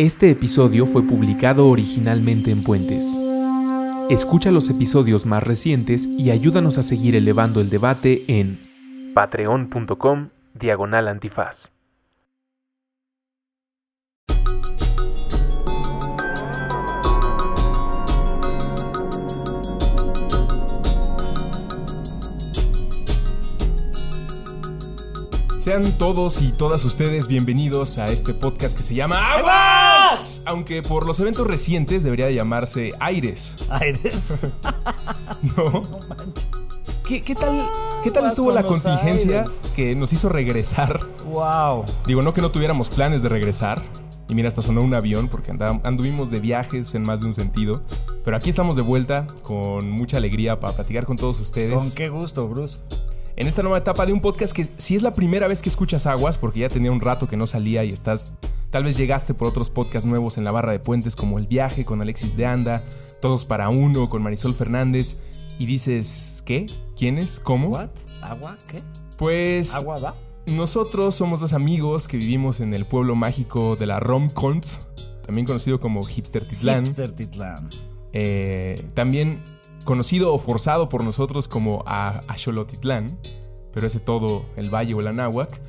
Este episodio fue publicado originalmente en Puentes. Escucha los episodios más recientes y ayúdanos a seguir elevando el debate en patreon.com diagonal antifaz. Sean todos y todas ustedes bienvenidos a este podcast que se llama Aguas. Aunque por los eventos recientes debería llamarse Aires. Aires. ¿No? ¿Qué, qué tal, qué tal estuvo la contingencia Aires. que nos hizo regresar? wow. Digo, no que no tuviéramos planes de regresar. Y mira, hasta sonó un avión porque anduvimos de viajes en más de un sentido. Pero aquí estamos de vuelta con mucha alegría para platicar con todos ustedes. Con qué gusto, Bruce. en esta nueva etapa de un podcast que si es la primera vez que escuchas Aguas, porque ya tenía un rato que no salía y estás, tal vez llegaste por otros podcasts nuevos en la barra de puentes como El Viaje con Alexis de Anda, Todos para Uno con Marisol Fernández, y dices, ¿qué? ¿Quiénes? ¿Cómo? What? ¿Agua? ¿Qué? Pues ¿Agua va? nosotros somos dos amigos que vivimos en el pueblo mágico de la Romcont, también conocido como Hipster Titlán. Hipster Titlán. Eh, también conocido o forzado por nosotros como Axolotitlán, pero ese todo el Valle o el Anáhuac.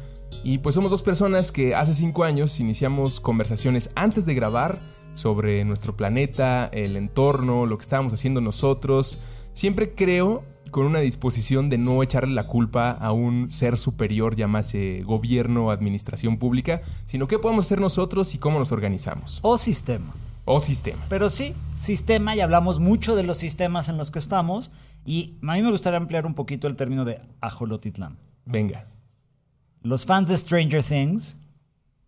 Y pues somos dos personas que hace cinco años iniciamos conversaciones antes de grabar sobre nuestro planeta, el entorno, lo que estábamos haciendo nosotros. Siempre creo con una disposición de no echarle la culpa a un ser superior, llámase gobierno o administración pública, sino qué podemos hacer nosotros y cómo nos organizamos. O sistema. O sistema. Pero sí, sistema, y hablamos mucho de los sistemas en los que estamos. Y a mí me gustaría ampliar un poquito el término de Ajolotitlán. Venga. Los fans de Stranger Things.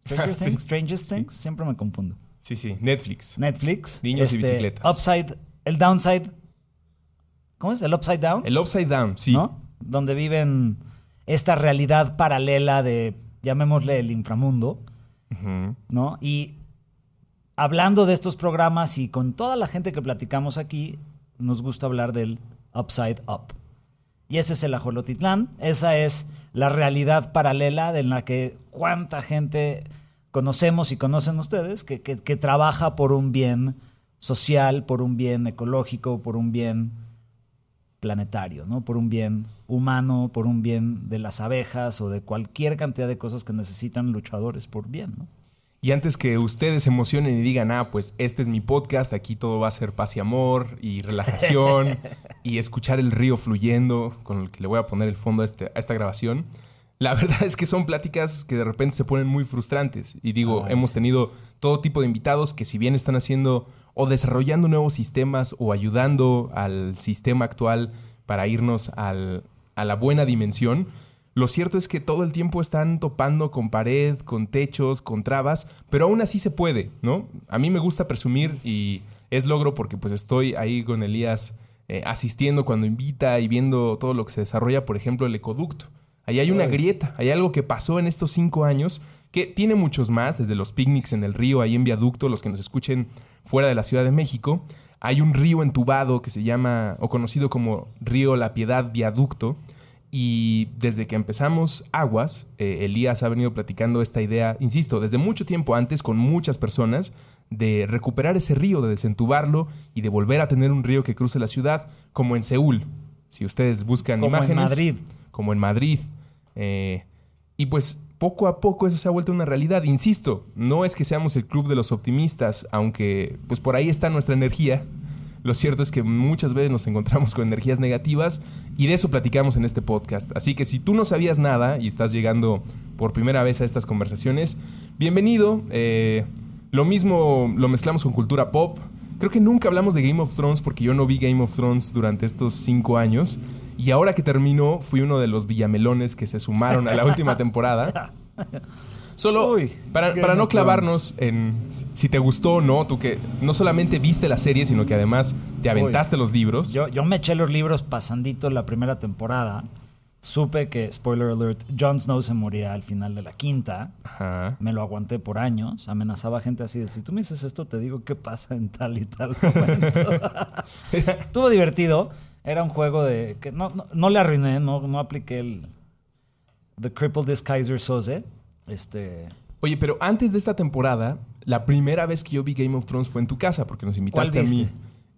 Stranger Sí. Things, Stranger Things, siempre me confundo. Sí, sí, Netflix. Netflix. este, Niños y bicicletas. Upside, el downside. ¿Cómo es? El upside down. El Upside Down, sí. ¿no? Donde viven esta realidad paralela de, llamémosle el inframundo. ¿no? Y hablando de estos programas y con toda la gente que platicamos aquí, nos gusta hablar del Upside Up. Y ese es el Ajolotitlán, esa es la realidad paralela de la que cuánta gente conocemos y conocen ustedes, que, que- que trabaja por un bien social, por un bien ecológico, por un bien planetario, ¿no? Por un bien humano, por un bien de las abejas o de cualquier cantidad de cosas que necesitan luchadores por bien, ¿no? Y antes que ustedes se emocionen y digan, ah, pues este es mi podcast, aquí todo va a ser paz y amor y relajación y escuchar el río fluyendo, con el que le voy a poner el fondo a, este- a esta grabación. La verdad es que son pláticas que de repente se ponen muy frustrantes. Y digo, hemos sí. tenido todo tipo de invitados que si bien están haciendo o desarrollando nuevos sistemas o ayudando al sistema actual para irnos al- a la buena dimensión, lo cierto es que todo el tiempo están topando con pared, con techos, con trabas, pero aún así se puede, ¿no? A mí me gusta presumir y es logro porque pues estoy ahí con Elías eh, asistiendo cuando invita y viendo todo lo que se desarrolla, por ejemplo, el ecoducto. Ahí hay una grieta, hay algo que pasó en estos cinco años que tiene muchos más, desde los picnics en el río, ahí en viaducto, los que nos escuchen fuera de la Ciudad de México. Hay un río entubado que se llama, o conocido como Río La Piedad Viaducto, y desde que empezamos Aguas, eh, Elías ha venido platicando esta idea, insisto, desde mucho tiempo antes con muchas personas, de recuperar ese río, de desentubarlo y de volver a tener un río que cruce la ciudad, como en Seúl. Si ustedes buscan Como en imágenes. Madrid. Como en Madrid. Eh, y pues poco a poco eso se ha vuelto una realidad. Insisto, no es que seamos el club de los optimistas, aunque pues por ahí está nuestra energía. Lo cierto es que muchas veces nos encontramos con energías negativas y de eso platicamos en este podcast. Así que si tú no sabías nada y estás llegando por primera vez a estas conversaciones, bienvenido. Eh, lo mismo lo mezclamos con cultura pop. Creo que nunca hablamos de Game of Thrones porque yo no vi Game of Thrones durante estos cinco años. Y ahora que terminó, fui uno de los villamelones que se sumaron a la última temporada. Solo Uy, para, no clavarnos en si te gustó o no, tú que no solamente viste la serie, sino que además te aventaste los libros. Yo, yo me eché los libros pasandito la primera temporada. Supe que, spoiler alert, Jon Snow se moría al final de la quinta. Ajá. Me lo aguanté por años. Amenazaba a gente así de, si tú me dices esto, te digo qué pasa en tal y tal momento. Estuvo divertido. Era un juego de... que no, no, no le arruiné, no, no apliqué el... The Crippled Disguiser Soze. Este... Oye, pero antes de esta temporada, la primera vez que yo vi Game of Thrones fue en tu casa, porque nos invitaste a mí.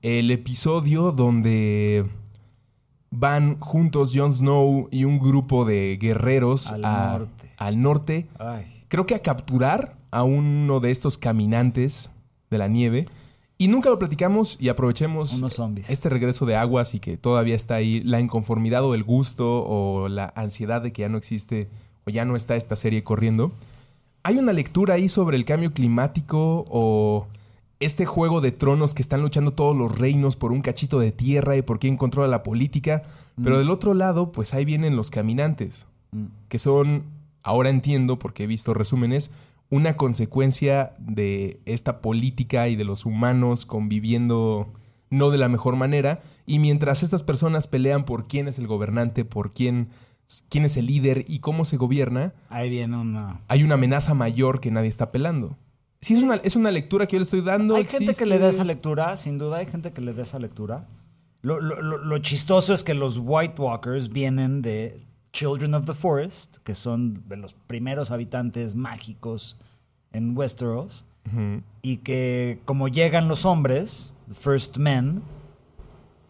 El episodio donde van juntos Jon Snow y un grupo de guerreros Al a- norte. al norte. Ay. Creo que a capturar a uno de estos caminantes de la nieve. Y nunca lo platicamos y aprovechemos Unos zombies. este regreso de aguas y que todavía está ahí la inconformidad o el gusto o la ansiedad de que ya no existe o ya no está esta serie corriendo. Hay una lectura ahí sobre el cambio climático o este juego de tronos que están luchando todos los reinos por un cachito de tierra y por quién controla la política. Pero Mm. del otro lado, pues ahí vienen los caminantes, Mm. que son, ahora entiendo porque he visto resúmenes, una consecuencia de esta política y de los humanos conviviendo no de la mejor manera. Y mientras estas personas pelean por quién es el gobernante, por quién, quién es el líder y cómo se gobierna, Ahí viene una. hay una amenaza mayor que nadie está pelando. Sí, es una, es una lectura que yo le estoy dando. Hay gente que existe. le da esa lectura, sin duda hay gente que le da esa lectura. Lo, lo- lo- lo chistoso es que los White Walkers vienen de Children of the Forest, que son de los primeros habitantes mágicos en Westeros, Ujú. y que como llegan los hombres, the First Men,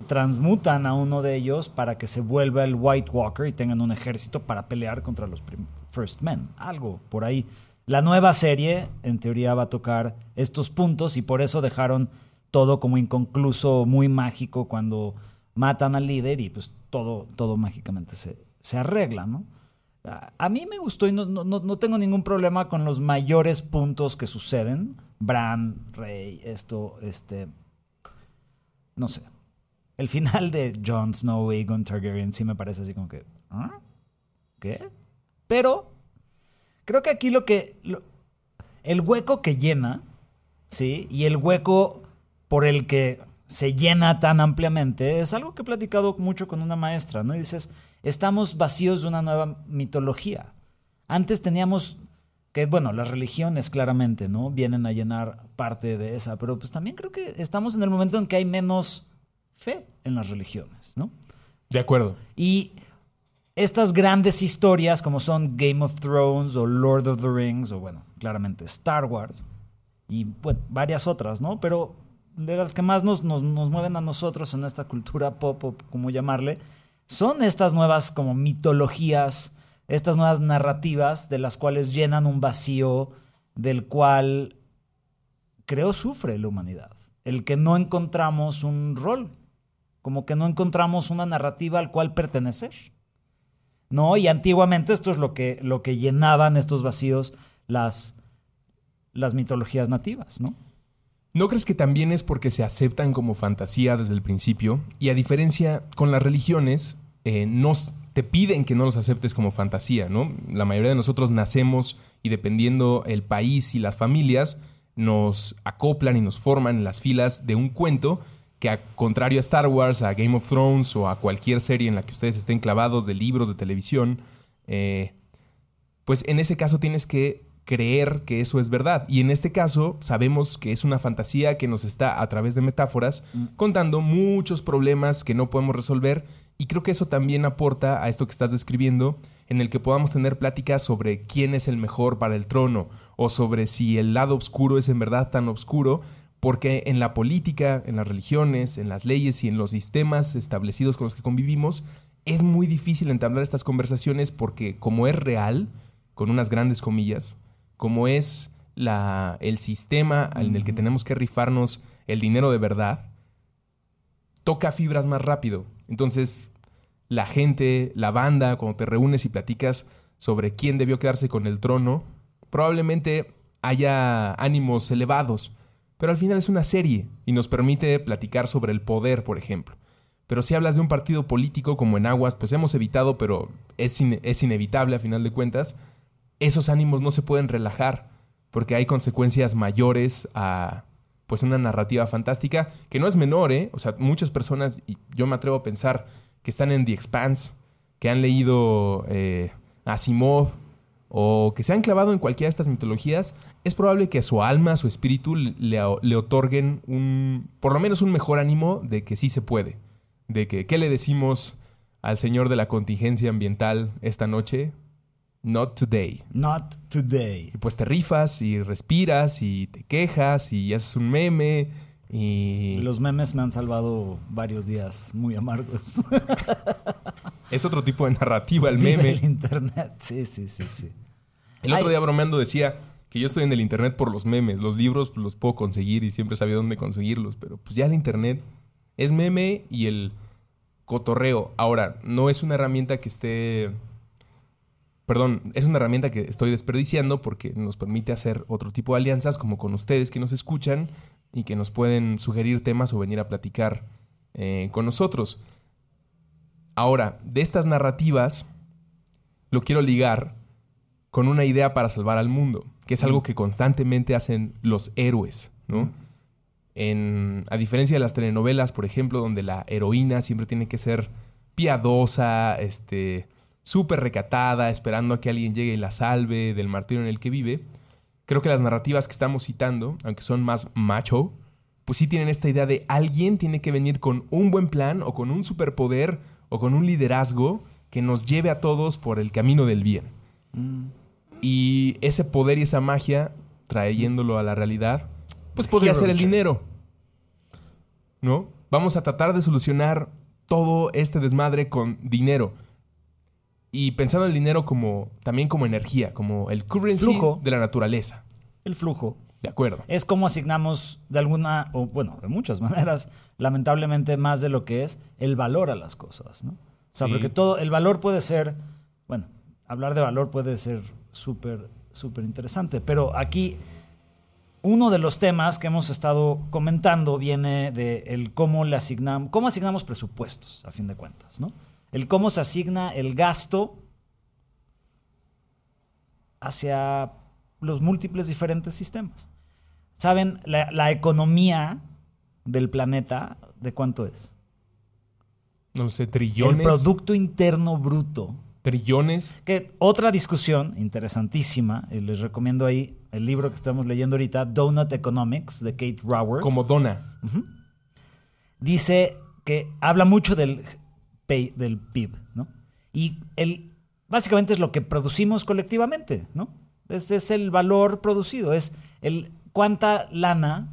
transmutan a uno de ellos para que se vuelva el White Walker y tengan un ejército para pelear contra los First Men. Algo por ahí. La nueva serie, en teoría, va a tocar estos puntos y por eso dejaron todo como inconcluso, muy mágico cuando matan al líder y pues todo, todo mágicamente se, se arregla, ¿no? A- mí me gustó y no, no- no- no tengo ningún problema con los mayores puntos que suceden. Bran, Rey, esto, este. No sé. El final de Jon Snow y Aegon Targaryen sí me parece así como que. ¿ah? ¿Qué? Pero. Creo que aquí lo que. lo- el hueco que llena. ¿Sí? Y el hueco por el que se llena tan ampliamente es algo que he platicado mucho con una maestra, ¿no? Y dices, estamos vacíos de una nueva mitología. Antes teníamos que, bueno, las religiones claramente, ¿no? Vienen a llenar parte de esa, pero pues también creo que estamos en el momento en que hay menos fe en las religiones, ¿no? De acuerdo. Y estas grandes historias como son Game of Thrones o Lord of the Rings o bueno, claramente Star Wars y bueno, varias otras, ¿no? Pero de las que más nos, nos, nos mueven a nosotros en esta cultura pop o como llamarle, son estas nuevas como mitologías, estas nuevas narrativas de las cuales llenan un vacío del cual creo sufre la humanidad. El que no encontramos un rol, como que no encontramos una narrativa al cual pertenecer. ¿No? Y antiguamente esto es lo que, lo que llenaban estos vacíos las, las mitologías nativas, ¿no? ¿No crees que también es porque se aceptan como fantasía desde el principio? Y a diferencia con las religiones, eh, nos, te piden que no los aceptes como fantasía, ¿no? La mayoría de nosotros nacemos y dependiendo el país y las familias, nos acoplan y nos forman en las filas de un cuento que a contrario a Star Wars, a Game of Thrones o a cualquier serie en la que ustedes estén clavados de libros de televisión, eh, pues en ese caso tienes que creer que eso es verdad. Y en este caso sabemos que es una fantasía que nos está a través de metáforas contando muchos problemas que no podemos resolver y creo que eso también aporta a esto que estás describiendo en el que podamos tener pláticas sobre quién es el mejor para el trono o sobre si el lado oscuro es en verdad tan oscuro porque en la política, en las religiones, en las leyes y en los sistemas establecidos con los que convivimos es muy difícil entablar estas conversaciones porque como es real, con unas grandes comillas, como es la, el sistema en el que tenemos que rifarnos el dinero de verdad, toca fibras más rápido. Entonces, la gente, la banda, cuando te reúnes y platicas sobre quién debió quedarse con el trono, probablemente haya ánimos elevados, pero al final es una serie y nos permite platicar sobre el poder, por ejemplo. Pero si hablas de un partido político como en Aguas, pues hemos evitado, pero es, in- es inevitable a final de cuentas, esos ánimos no se pueden relajar porque hay consecuencias mayores a pues una narrativa fantástica que no es menor, ¿eh? O sea, muchas personas, y yo me atrevo a pensar, que están en The Expanse, que han leído eh, Asimov o que se han clavado en cualquiera de estas mitologías, es probable que a su alma, a su espíritu, le, le otorguen un, por lo menos un mejor ánimo de que sí se puede. De que, ¿qué le decimos al señor de la contingencia ambiental esta noche? Not today. Not today. Y pues te rifas y respiras y te quejas y haces un meme y... Los memes me han salvado varios días muy amargos. Es otro tipo de narrativa el meme. el internet. Sí, sí, sí, sí. El otro día bromeando decía que yo estoy en el internet por los memes. Los libros pues, los puedo conseguir y siempre sabía dónde conseguirlos. Pero pues ya el internet es meme y el cotorreo. Ahora, no es una herramienta que esté... Perdón, es una herramienta que estoy desperdiciando porque nos permite hacer otro tipo de alianzas como con ustedes que nos escuchan y que nos pueden sugerir temas o venir a platicar eh, con nosotros. Ahora, de estas narrativas, lo quiero ligar con una idea para salvar al mundo, que es algo que constantemente hacen los héroes, ¿no? En, a diferencia de las telenovelas, por ejemplo, donde la heroína siempre tiene que ser piadosa, este, súper recatada, esperando a que alguien llegue y la salve del martirio en el que vive, creo que las narrativas que estamos citando, aunque son más macho, pues sí tienen esta idea de alguien tiene que venir con un buen plan o con un superpoder o con un liderazgo que nos lleve a todos por el camino del bien. Y ese poder y esa magia, trayéndolo a la realidad, pues podría ser el dinero. ¿No? Vamos a tratar de solucionar todo este desmadre con dinero. Y pensando en el dinero como también como energía, como el currency Flujo. de la naturaleza. El flujo. De acuerdo. Es como asignamos de alguna, o bueno, de muchas maneras, lamentablemente más de lo que es el valor a las cosas, ¿no? O sea, Sí. porque todo, el valor puede ser, bueno, hablar de valor puede ser súper, súper interesante, pero aquí uno de los temas que hemos estado comentando viene de el cómo le asignamos, cómo asignamos presupuestos, a fin de cuentas, ¿no? El cómo se asigna el gasto hacia los múltiples diferentes sistemas. ¿Saben la, la economía del planeta de cuánto es? No sé, El trillones. Producto Interno Bruto. Trillones. Que otra discusión interesantísima, y les recomiendo ahí el libro que estamos leyendo ahorita, Donut Economics, de Kate Raworth. Como dona. dice que habla mucho del, del PIB, ¿no? Y el, básicamente es lo que producimos colectivamente, ¿no? Este es el valor producido, es el cuánta lana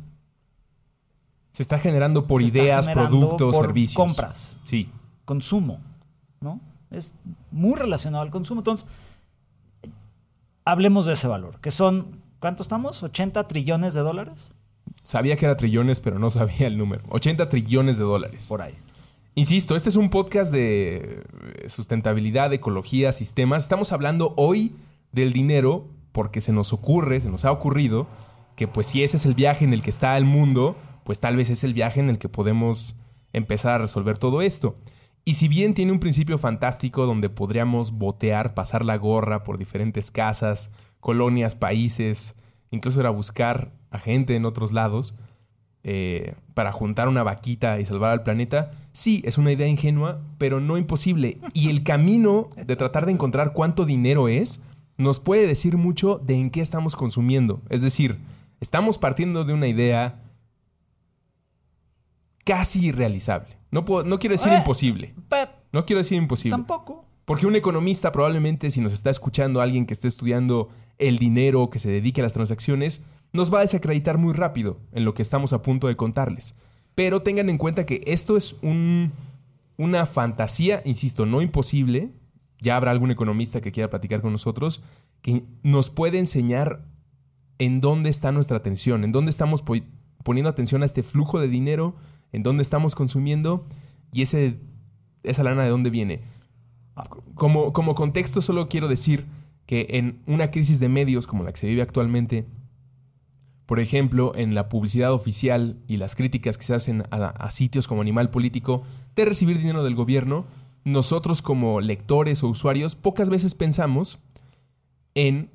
Se está generando por ideas, generando productos, por servicios. compras, Sí. consumo, ¿no? Es muy relacionado al consumo. Entonces, hablemos de ese valor, que son, ¿cuánto estamos? ¿80 trillones de dólares? Sabía que era trillones, pero no sabía el número. 80 trillones de dólares. Por ahí. Insisto, este es un podcast de sustentabilidad, ecología, sistemas. Estamos hablando hoy del dinero porque se nos ocurre, se nos ha ocurrido que pues si ese es el viaje en el que está el mundo, pues tal vez es el viaje en el que podemos empezar a resolver todo esto. Y si bien tiene un principio fantástico donde podríamos botear, pasar la gorra por diferentes casas, colonias, países, incluso ir a buscar a gente en otros lados, eh, para juntar una vaquita y salvar al planeta, sí, es una idea ingenua, pero no imposible. Y el camino de tratar de encontrar cuánto dinero es, nos puede decir mucho de en qué estamos consumiendo. Es decir, estamos partiendo de una idea casi irrealizable. No, puedo- no quiero decir Eh. imposible. No quiero decir imposible. tampoco. Porque un economista probablemente si nos está escuchando alguien que esté estudiando el dinero, que se dedique a las transacciones, nos va a desacreditar muy rápido en lo que estamos a punto de contarles. Pero tengan en cuenta que esto es un- una fantasía, insisto, no imposible. Ya habrá algún economista que quiera platicar con nosotros, que nos puede enseñar en dónde está nuestra atención, en dónde estamos po- poniendo atención a este flujo de dinero, en dónde estamos consumiendo y ese, esa lana de dónde viene. Como, como contexto, solo quiero decir que en una crisis de medios como la que se vive actualmente, por ejemplo, en la publicidad oficial y las críticas que se hacen a, a sitios como Animal Político de recibir dinero del gobierno, nosotros como lectores o usuarios pocas veces pensamos en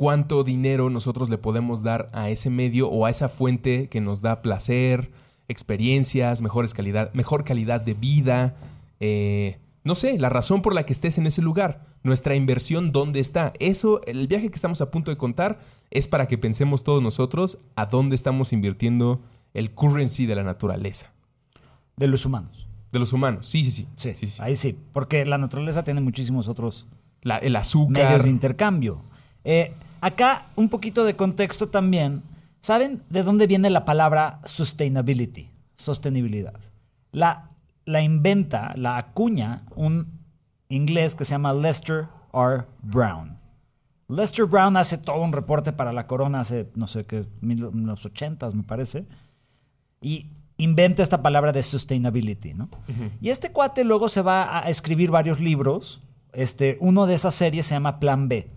cuánto dinero nosotros le podemos dar a ese medio o a esa fuente que nos da placer, experiencias, mejores calidad, mejor calidad de vida, eh, no sé, la razón por la que estés en ese lugar, nuestra inversión dónde está. Eso, el viaje que estamos a punto de contar es para que pensemos todos nosotros a dónde estamos invirtiendo el currency de la naturaleza, De los humanos. de los humanos. Sí, sí, sí. Sí, sí, sí. ahí sí. Porque la naturaleza tiene muchísimos otros La- el azúcar. medios de intercambio. Eh, acá, un poquito de contexto también. ¿Saben de dónde viene la palabra sustainability? Sostenibilidad. La, la inventa, la acuña un inglés que se llama Lester R. Brown. Lester Brown hace todo un reporte para la corona hace, no sé qué, los ochentas me parece. Y inventa esta palabra de sustainability, ¿no? Y este cuate luego se va a escribir varios libros. Este, uno de esas series se llama Plan B.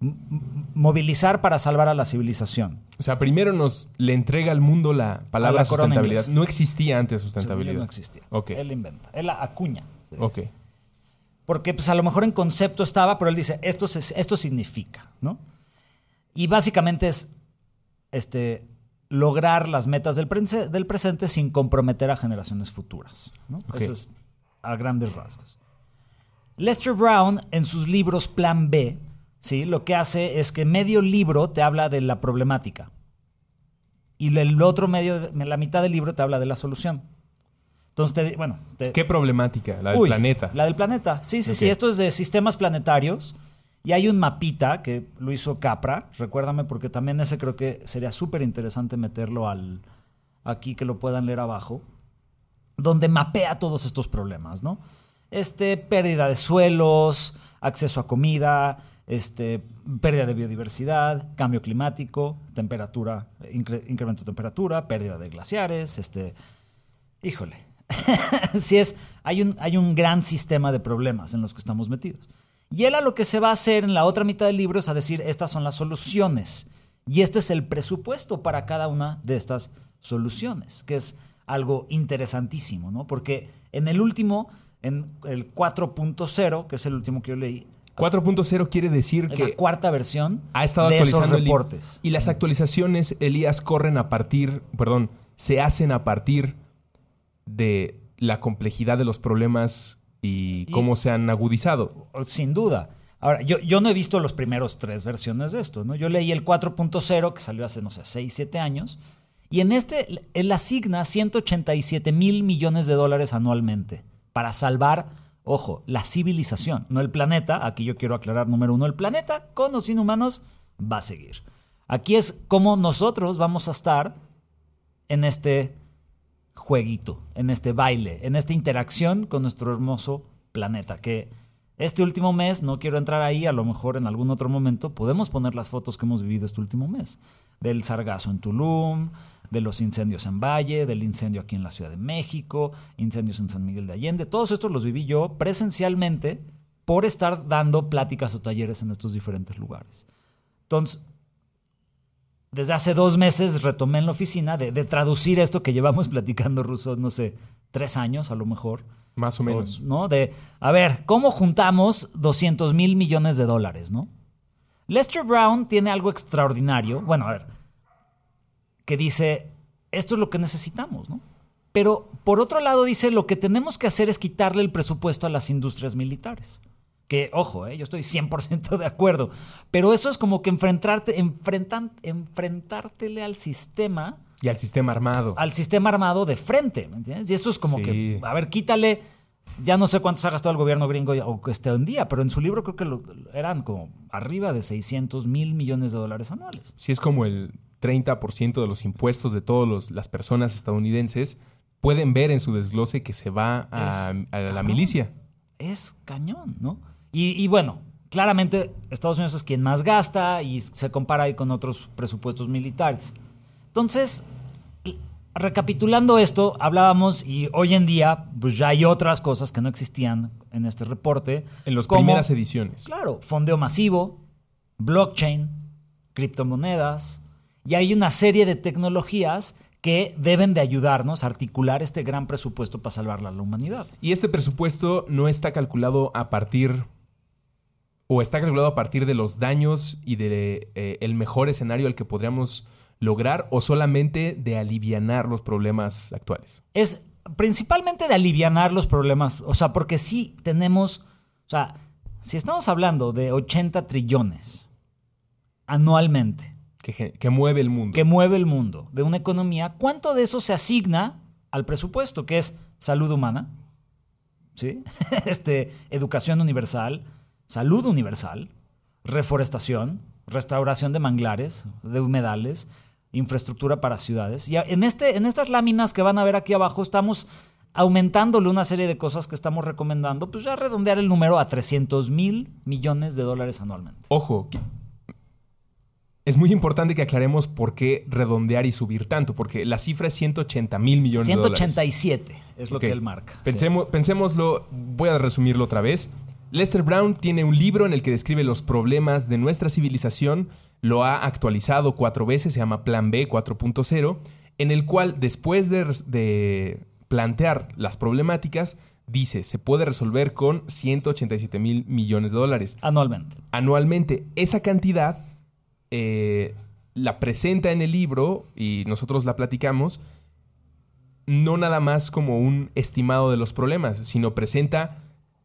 Movilizar para salvar a la civilización. O sea, primero nos le entrega al mundo la palabra la sustentabilidad. No existía antes sustentabilidad. No existía. Él inventa. Él la acuña. Ok. Porque pues a lo mejor en concepto estaba, pero él dice, esto, esto significa, ¿no? Y básicamente es este, lograr las metas del, prese- del presente sin comprometer a generaciones futuras. ¿no? Eso es a grandes rasgos. Lester Brown, en sus libros Plan B, ¿sí? lo que hace es que medio libro te habla de la problemática. Y el otro medio, la mitad del libro te habla de la solución. Entonces, te- bueno, te- ¿Qué problemática? La del Uy, planeta. La del planeta. Sí, sí, sí. Esto es de sistemas planetarios. Y hay un mapita que lo hizo Capra. Recuérdame porque también ese creo que sería súper interesante meterlo al aquí que lo puedan leer abajo. Donde mapea todos estos problemas, ¿no? Este, pérdida de suelos, acceso a comida, este, pérdida de biodiversidad, cambio climático, temperatura, incre- incremento de temperatura, pérdida de glaciares, este, híjole, si es, hay un, hay un gran sistema de problemas en los que estamos metidos. Y él a lo que se va a hacer en la otra mitad del libro es a decir, estas son las soluciones. Y este es el presupuesto para cada una de estas soluciones, que es algo interesantísimo, ¿no? Porque en el último, en el 4.0, que es el último que yo leí, 4.0 quiere decir que la cuarta versión ha estado de esos actualizando el libro. reportes. Y las actualizaciones, Elías, corren a partir, perdón, se hacen a partir de la complejidad de los problemas y Y- cómo se han agudizado. Sin duda. Ahora, yo, yo no he visto los primeros tres versiones de esto, ¿no? Yo leí el 4.0, que salió hace, no sé, 6, 7 años, y en este él asigna 187 mil millones de dólares anualmente para salvar, ojo, la civilización, no el planeta. Aquí yo quiero aclarar, número uno, el planeta con o sin humanos va a seguir. Aquí es como nosotros vamos a estar en este jueguito, en este baile, en esta interacción con nuestro hermoso planeta. Que este último mes, no quiero entrar ahí, a lo mejor en algún otro momento podemos poner las fotos que hemos vivido este último mes. Del sargazo en Tulum, de los incendios en Valle, del incendio aquí en la Ciudad de México, incendios en San Miguel de Allende. Todos estos los viví yo presencialmente por estar dando pláticas o talleres en estos diferentes lugares. Entonces, desde hace dos meses retomé en la oficina de, de traducir esto que llevamos platicando ruso, no sé, tres años a lo mejor. Más o menos. O, ¿No? De, a ver, ¿cómo juntamos 200 mil millones de dólares, no? Lester Brown tiene algo extraordinario. Bueno, a ver, que dice, esto es lo que necesitamos, ¿no? Pero por otro lado dice, lo que tenemos que hacer es quitarle el presupuesto a las industrias militares. Que, ojo, ¿eh? yo estoy 100% de acuerdo. Pero eso es como que enfrentarte, enfrentan, enfrentártele al sistema, Y al sistema armado. al sistema armado de frente, ¿me entiendes? Y esto es como Sí. que, a ver, quítale, ya no sé cuántos ha gastado el gobierno gringo o que esté un día, pero en su libro creo que lo- eran como arriba de 600 mil millones de dólares anuales. Si es como el 30% de los impuestos de todas las personas estadounidenses, pueden ver en su desglose que se va a, Es a la cabrón. milicia. es cañón, ¿no? Y, y bueno, claramente Estados Unidos es quien más gasta y se compara ahí con otros presupuestos militares. Entonces, recapitulando esto, hablábamos y hoy en día pues ya hay otras cosas que no existían en este reporte. En las primeras ediciones. Claro, fondeo masivo, blockchain, criptomonedas, y hay una serie de tecnologías que deben de ayudarnos a articular este gran presupuesto para salvar a la humanidad. Y este presupuesto no está calculado a partir o está calculado a partir de los daños y de eh, el mejor escenario al que podríamos lograr o solamente de alivianar los problemas actuales. es principalmente de alivianar los problemas, o sea, porque sí tenemos, o sea, si estamos hablando de 80 trillones anualmente Que, mueve el mundo. que mueve el mundo de una economía, ¿cuánto de eso se asigna al presupuesto, que es salud humana? ¿Sí? Este, educación universal, salud universal, reforestación, restauración de manglares, de humedales, infraestructura para ciudades. Y en, este, en estas láminas que van a ver aquí abajo estamos aumentándole una serie de cosas que estamos recomendando, pues ya redondear el número a 300 mil millones de dólares anualmente. Ojo, es muy importante que aclaremos por qué redondear y subir tanto, porque la cifra es 180 mil millones de dólares. 187 es lo que él marca. Pensemos, Pensémoslo, voy a resumirlo otra vez. Lester Brown tiene un libro en el que describe los problemas de nuestra civilización, lo ha actualizado cuatro veces, se llama Plan B 4.0, en el cual después de, plantear las problemáticas, dice, se puede resolver con 187 mil millones de dólares. Anualmente. Anualmente. Esa cantidad eh, la presenta en el libro y nosotros la platicamos, no nada más como un estimado de los problemas, sino presenta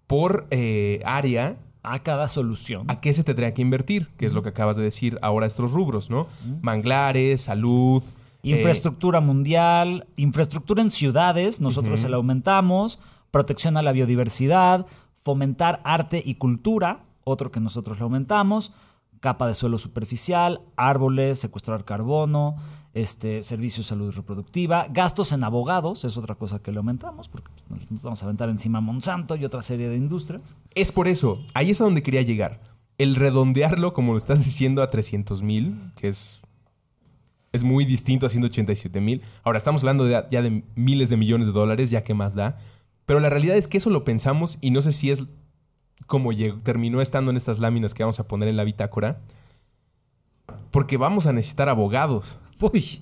por eh, área a cada solución. ¿A qué se tendría que invertir? Que es lo que acabas de decir ahora estos rubros, ¿no? Manglares, salud. Eh, infraestructura mundial, infraestructura en ciudades, nosotros se la aumentamos, protección a la biodiversidad, fomentar arte y cultura, otro que nosotros le aumentamos, capa de suelo superficial, árboles, secuestrar carbono, este, servicios de salud reproductiva, gastos en abogados, es otra cosa que le aumentamos, porque nos vamos a aventar encima Monsanto y otra serie de industrias. Es por eso, ahí es a donde quería llegar. El redondearlo, como lo estás diciendo, a 300 mil, que es, es muy distinto a 187 mil. Ahora estamos hablando ya de miles de millones de dólares, ya que más da. Pero la realidad es que eso lo pensamos y no sé si es como terminó estando en estas láminas que vamos a poner en la bitácora. Porque vamos a necesitar abogados. Uy.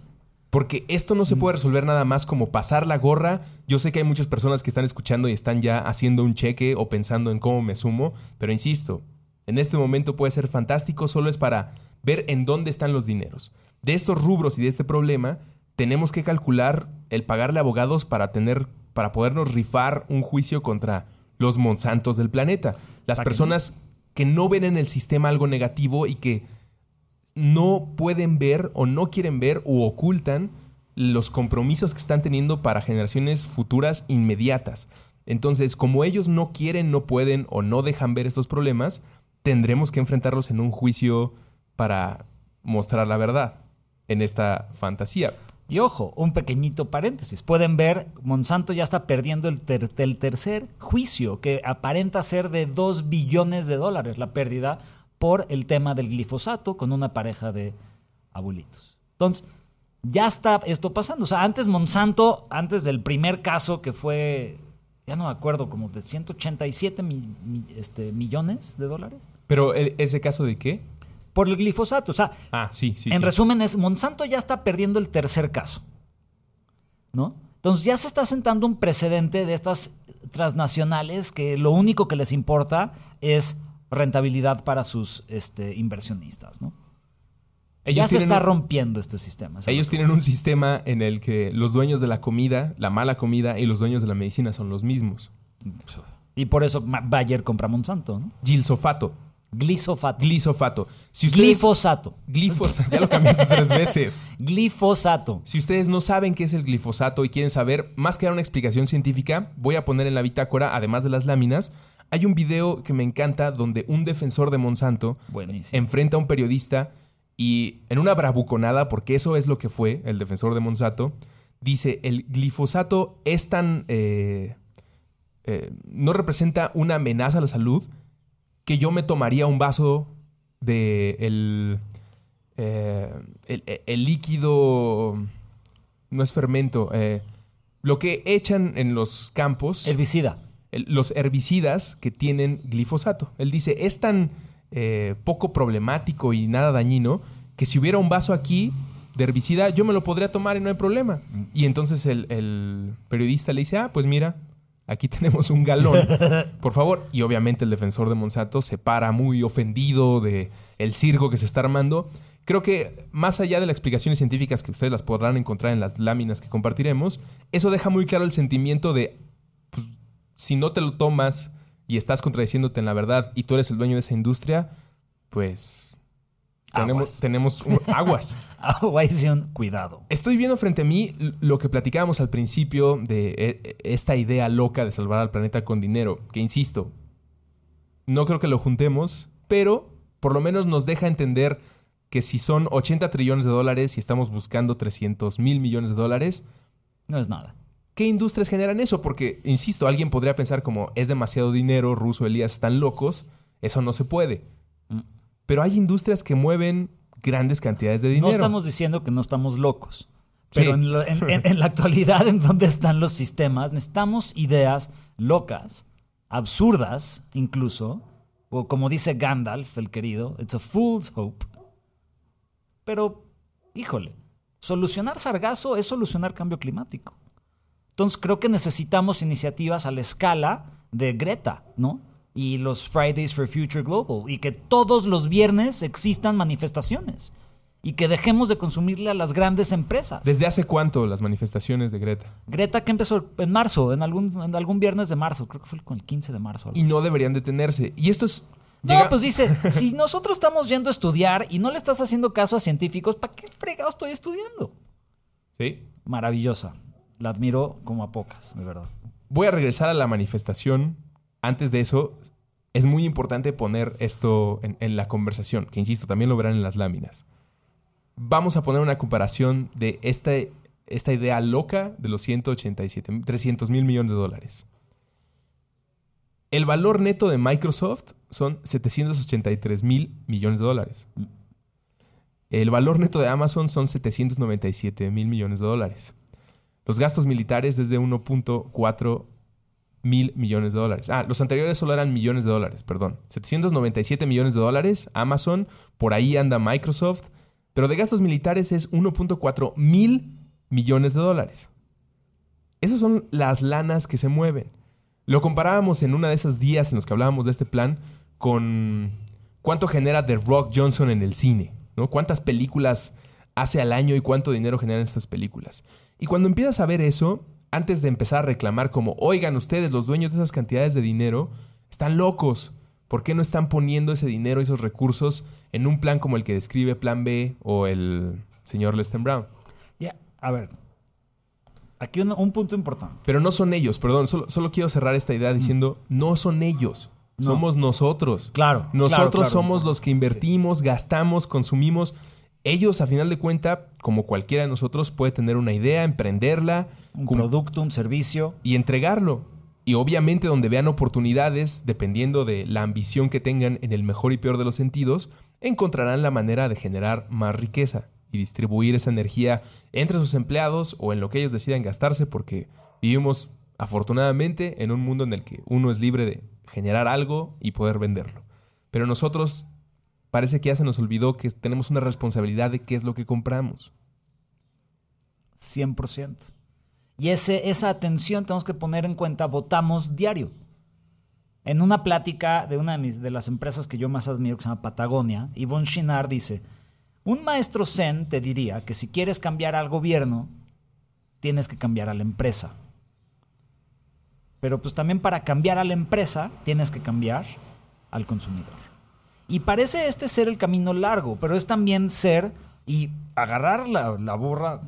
Porque esto no se puede resolver nada más como pasar la gorra. Yo sé que hay muchas personas que están escuchando y están ya haciendo un cheque o pensando en cómo me sumo, pero insisto, en este momento puede ser fantástico, solo es para ver en dónde están los dineros. De estos rubros y de este problema, tenemos que calcular el pagarle abogados para tener para podernos rifar un juicio contra los Monsantos del planeta. Las personas que no ven en el sistema algo negativo y que no pueden ver o no quieren ver o ocultan los compromisos que están teniendo para generaciones futuras inmediatas. Entonces, como ellos no quieren, no pueden o no dejan ver estos problemas, tendremos que enfrentarlos en un juicio para mostrar la verdad en esta fantasía. Y ojo, un pequeñito paréntesis. Pueden ver, Monsanto ya está perdiendo el, el tercer juicio, que aparenta ser de 2 billones de dólares la pérdida por el tema del glifosato con una pareja de abuelitos. Entonces, ya está esto pasando. O sea, antes Monsanto, antes del primer caso que fue, ya no me acuerdo, como de 187 este, millones de dólares. ¿Pero e, ese caso de qué? Por el glifosato. O sea, ah, sí, sí, en resumen es, Monsanto ya está perdiendo el tercer caso. ¿No? Entonces ya se está sentando un precedente de estas transnacionales que lo único que les importa es rentabilidad para sus este, inversionistas, ¿no? ya se está rompiendo este sistema. Ellos tienen un sistema en el que los dueños de la comida, la mala comida y los dueños de la medicina son los mismos. Y por eso Bayer compra Monsanto, ¿no? Gilsofato. Glisofato. Glisofato. glifosato. Glifosato. Ya lo cambiaste tres veces. Glifosato. Si ustedes no saben qué es el glifosato y quieren saber más que dar una explicación científica, voy a poner en la bitácora, además de las láminas, hay un video que me encanta donde un defensor de Monsanto enfrenta a un periodista y en una bravuconada, porque eso es lo que fue el defensor de Monsanto, dice, el glifosato es tan... Eh, eh, no representa una amenaza a la salud que yo me tomaría un vaso de el, eh, el, líquido, no es fermento, lo que echan en los campos. Herbicida los herbicidas que tienen glifosato. Él dice, es tan eh, poco problemático y nada dañino que si hubiera un vaso aquí de herbicida, yo me lo podría tomar y no hay problema. Y entonces el, periodista le dice, ah, pues mira, aquí tenemos un galón, por favor. Y obviamente el defensor de Monsanto se para muy ofendido de el circo que se está armando. Creo que más allá de las explicaciones científicas que ustedes las podrán encontrar en las láminas que compartiremos, eso deja muy claro el sentimiento de si no te lo tomas y estás contradiciéndote en la verdad y tú eres el dueño de esa industria, pues tenemos, tenemos aguas. Agua cuidado. Estoy viendo frente a mí lo que platicábamos al principio de e, e, esta idea loca de salvar al planeta con dinero, que insisto, No creo que lo juntemos, pero por lo menos nos deja entender que si son 80 trillones de dólares y estamos buscando 300 mil millones de dólares, No es nada. ¿qué industrias generan eso? Porque, insisto, alguien podría pensar como es demasiado dinero, Russo, Elías están locos, eso no se puede. Mm. Pero hay industrias que mueven grandes cantidades de dinero. No estamos diciendo que no estamos locos. Sí. Pero en, lo- en- en- en la actualidad, en donde están los sistemas, necesitamos ideas locas, absurdas incluso, o como dice Gandalf, el querido, it's a fool's hope. Pero, híjole, solucionar sargazo es solucionar cambio climático. Entonces creo que necesitamos iniciativas a la escala de Greta, ¿no? Y los Fridays for Future Global. Y que todos los viernes existan manifestaciones. Y que dejemos de consumirle a las grandes empresas. ¿Desde hace cuánto las manifestaciones de Greta? Greta que empezó en marzo, en algún, en algún viernes de marzo, creo que fue con el 15 de marzo. Y no deberían detenerse. Y esto es... No, pues dice, si nosotros estamos yendo a estudiar y no le estás haciendo caso a científicos, ¿para qué fregado estoy estudiando? Sí. Maravillosa. La admiro como a pocas, de verdad. Voy a regresar a la manifestación. Antes de eso, es muy importante poner esto en, la conversación, que insisto, también lo verán en las láminas. Vamos a poner una comparación de esta, esta idea loca de los 187, 300 mil millones de dólares. El valor neto de Microsoft son 783 mil millones de dólares. El valor neto de Amazon son 797 mil millones de dólares. Los gastos militares desde 1.4 mil millones de dólares. Ah, los anteriores solo eran millones de dólares, perdón. 797 millones de dólares, Amazon, por ahí anda Microsoft, pero de gastos militares es 1.4 mil millones de dólares. Esas son las lanas que se mueven. Lo comparábamos en una de esas días en los que hablábamos de este plan con cuánto genera The Rock Johnson en el cine, ¿no? Cuántas películas hace al año y cuánto dinero generan estas películas. Y cuando empiezas a ver eso, antes de empezar a reclamar como, oigan ustedes, los dueños de esas cantidades de dinero, están locos. ¿Por qué no están poniendo ese dinero, esos recursos, en un plan como el que describe Plan B o el señor Lester Brown? Ya, a ver. Aquí un, un punto importante. Pero no son ellos, perdón, solo, solo quiero cerrar esta idea diciendo, no son ellos, No. somos nosotros. Claro. Nosotros claro, claro. somos los que invertimos, gastamos, consumimos. Ellos, a final de cuenta, como cualquiera de nosotros, puede tener una idea, emprenderla Un producto, un servicio. y entregarlo. Y obviamente donde vean oportunidades, dependiendo de la ambición que tengan en el mejor y peor de los sentidos, encontrarán la manera de generar más riqueza y distribuir esa energía entre sus empleados o en lo que ellos decidan gastarse porque vivimos afortunadamente en un mundo en el que uno es libre de generar algo y poder venderlo. Pero nosotros parece que ya se nos olvidó que tenemos una responsabilidad de qué es lo que compramos. 100%. Y esa atención tenemos que poner en cuenta, votamos diario. En una plática de una de, de las empresas que yo más admiro, que se llama Patagonia, Yvonne Chinard dice, un maestro zen te diría que si quieres cambiar al gobierno, tienes que cambiar a la empresa. Pero pues también para cambiar a la empresa, tienes que cambiar al consumidor. Y parece este ser el camino largo, pero es también ser y agarrar la, la burra,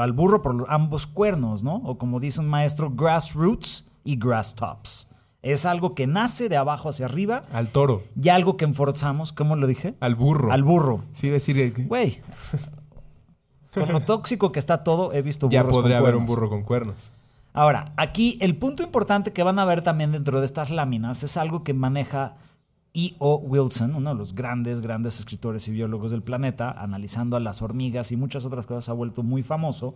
al burro por ambos cuernos, ¿no? O como dice un maestro, grassroots y grass tops. Es algo que nace de abajo hacia arriba Al toro, y algo que enforzamos, ¿cómo lo dije? al burro. Al burro. Sí, decir que Güey. Con lo tóxico que está todo, he visto ya burros con podría haber un burro con cuernos. Ahora, aquí el punto importante que van a ver también dentro de estas láminas es algo que maneja E.O. Wilson, uno de los grandes, grandes escritores y biólogos del planeta, analizando a las hormigas y muchas otras cosas, ha vuelto muy famoso.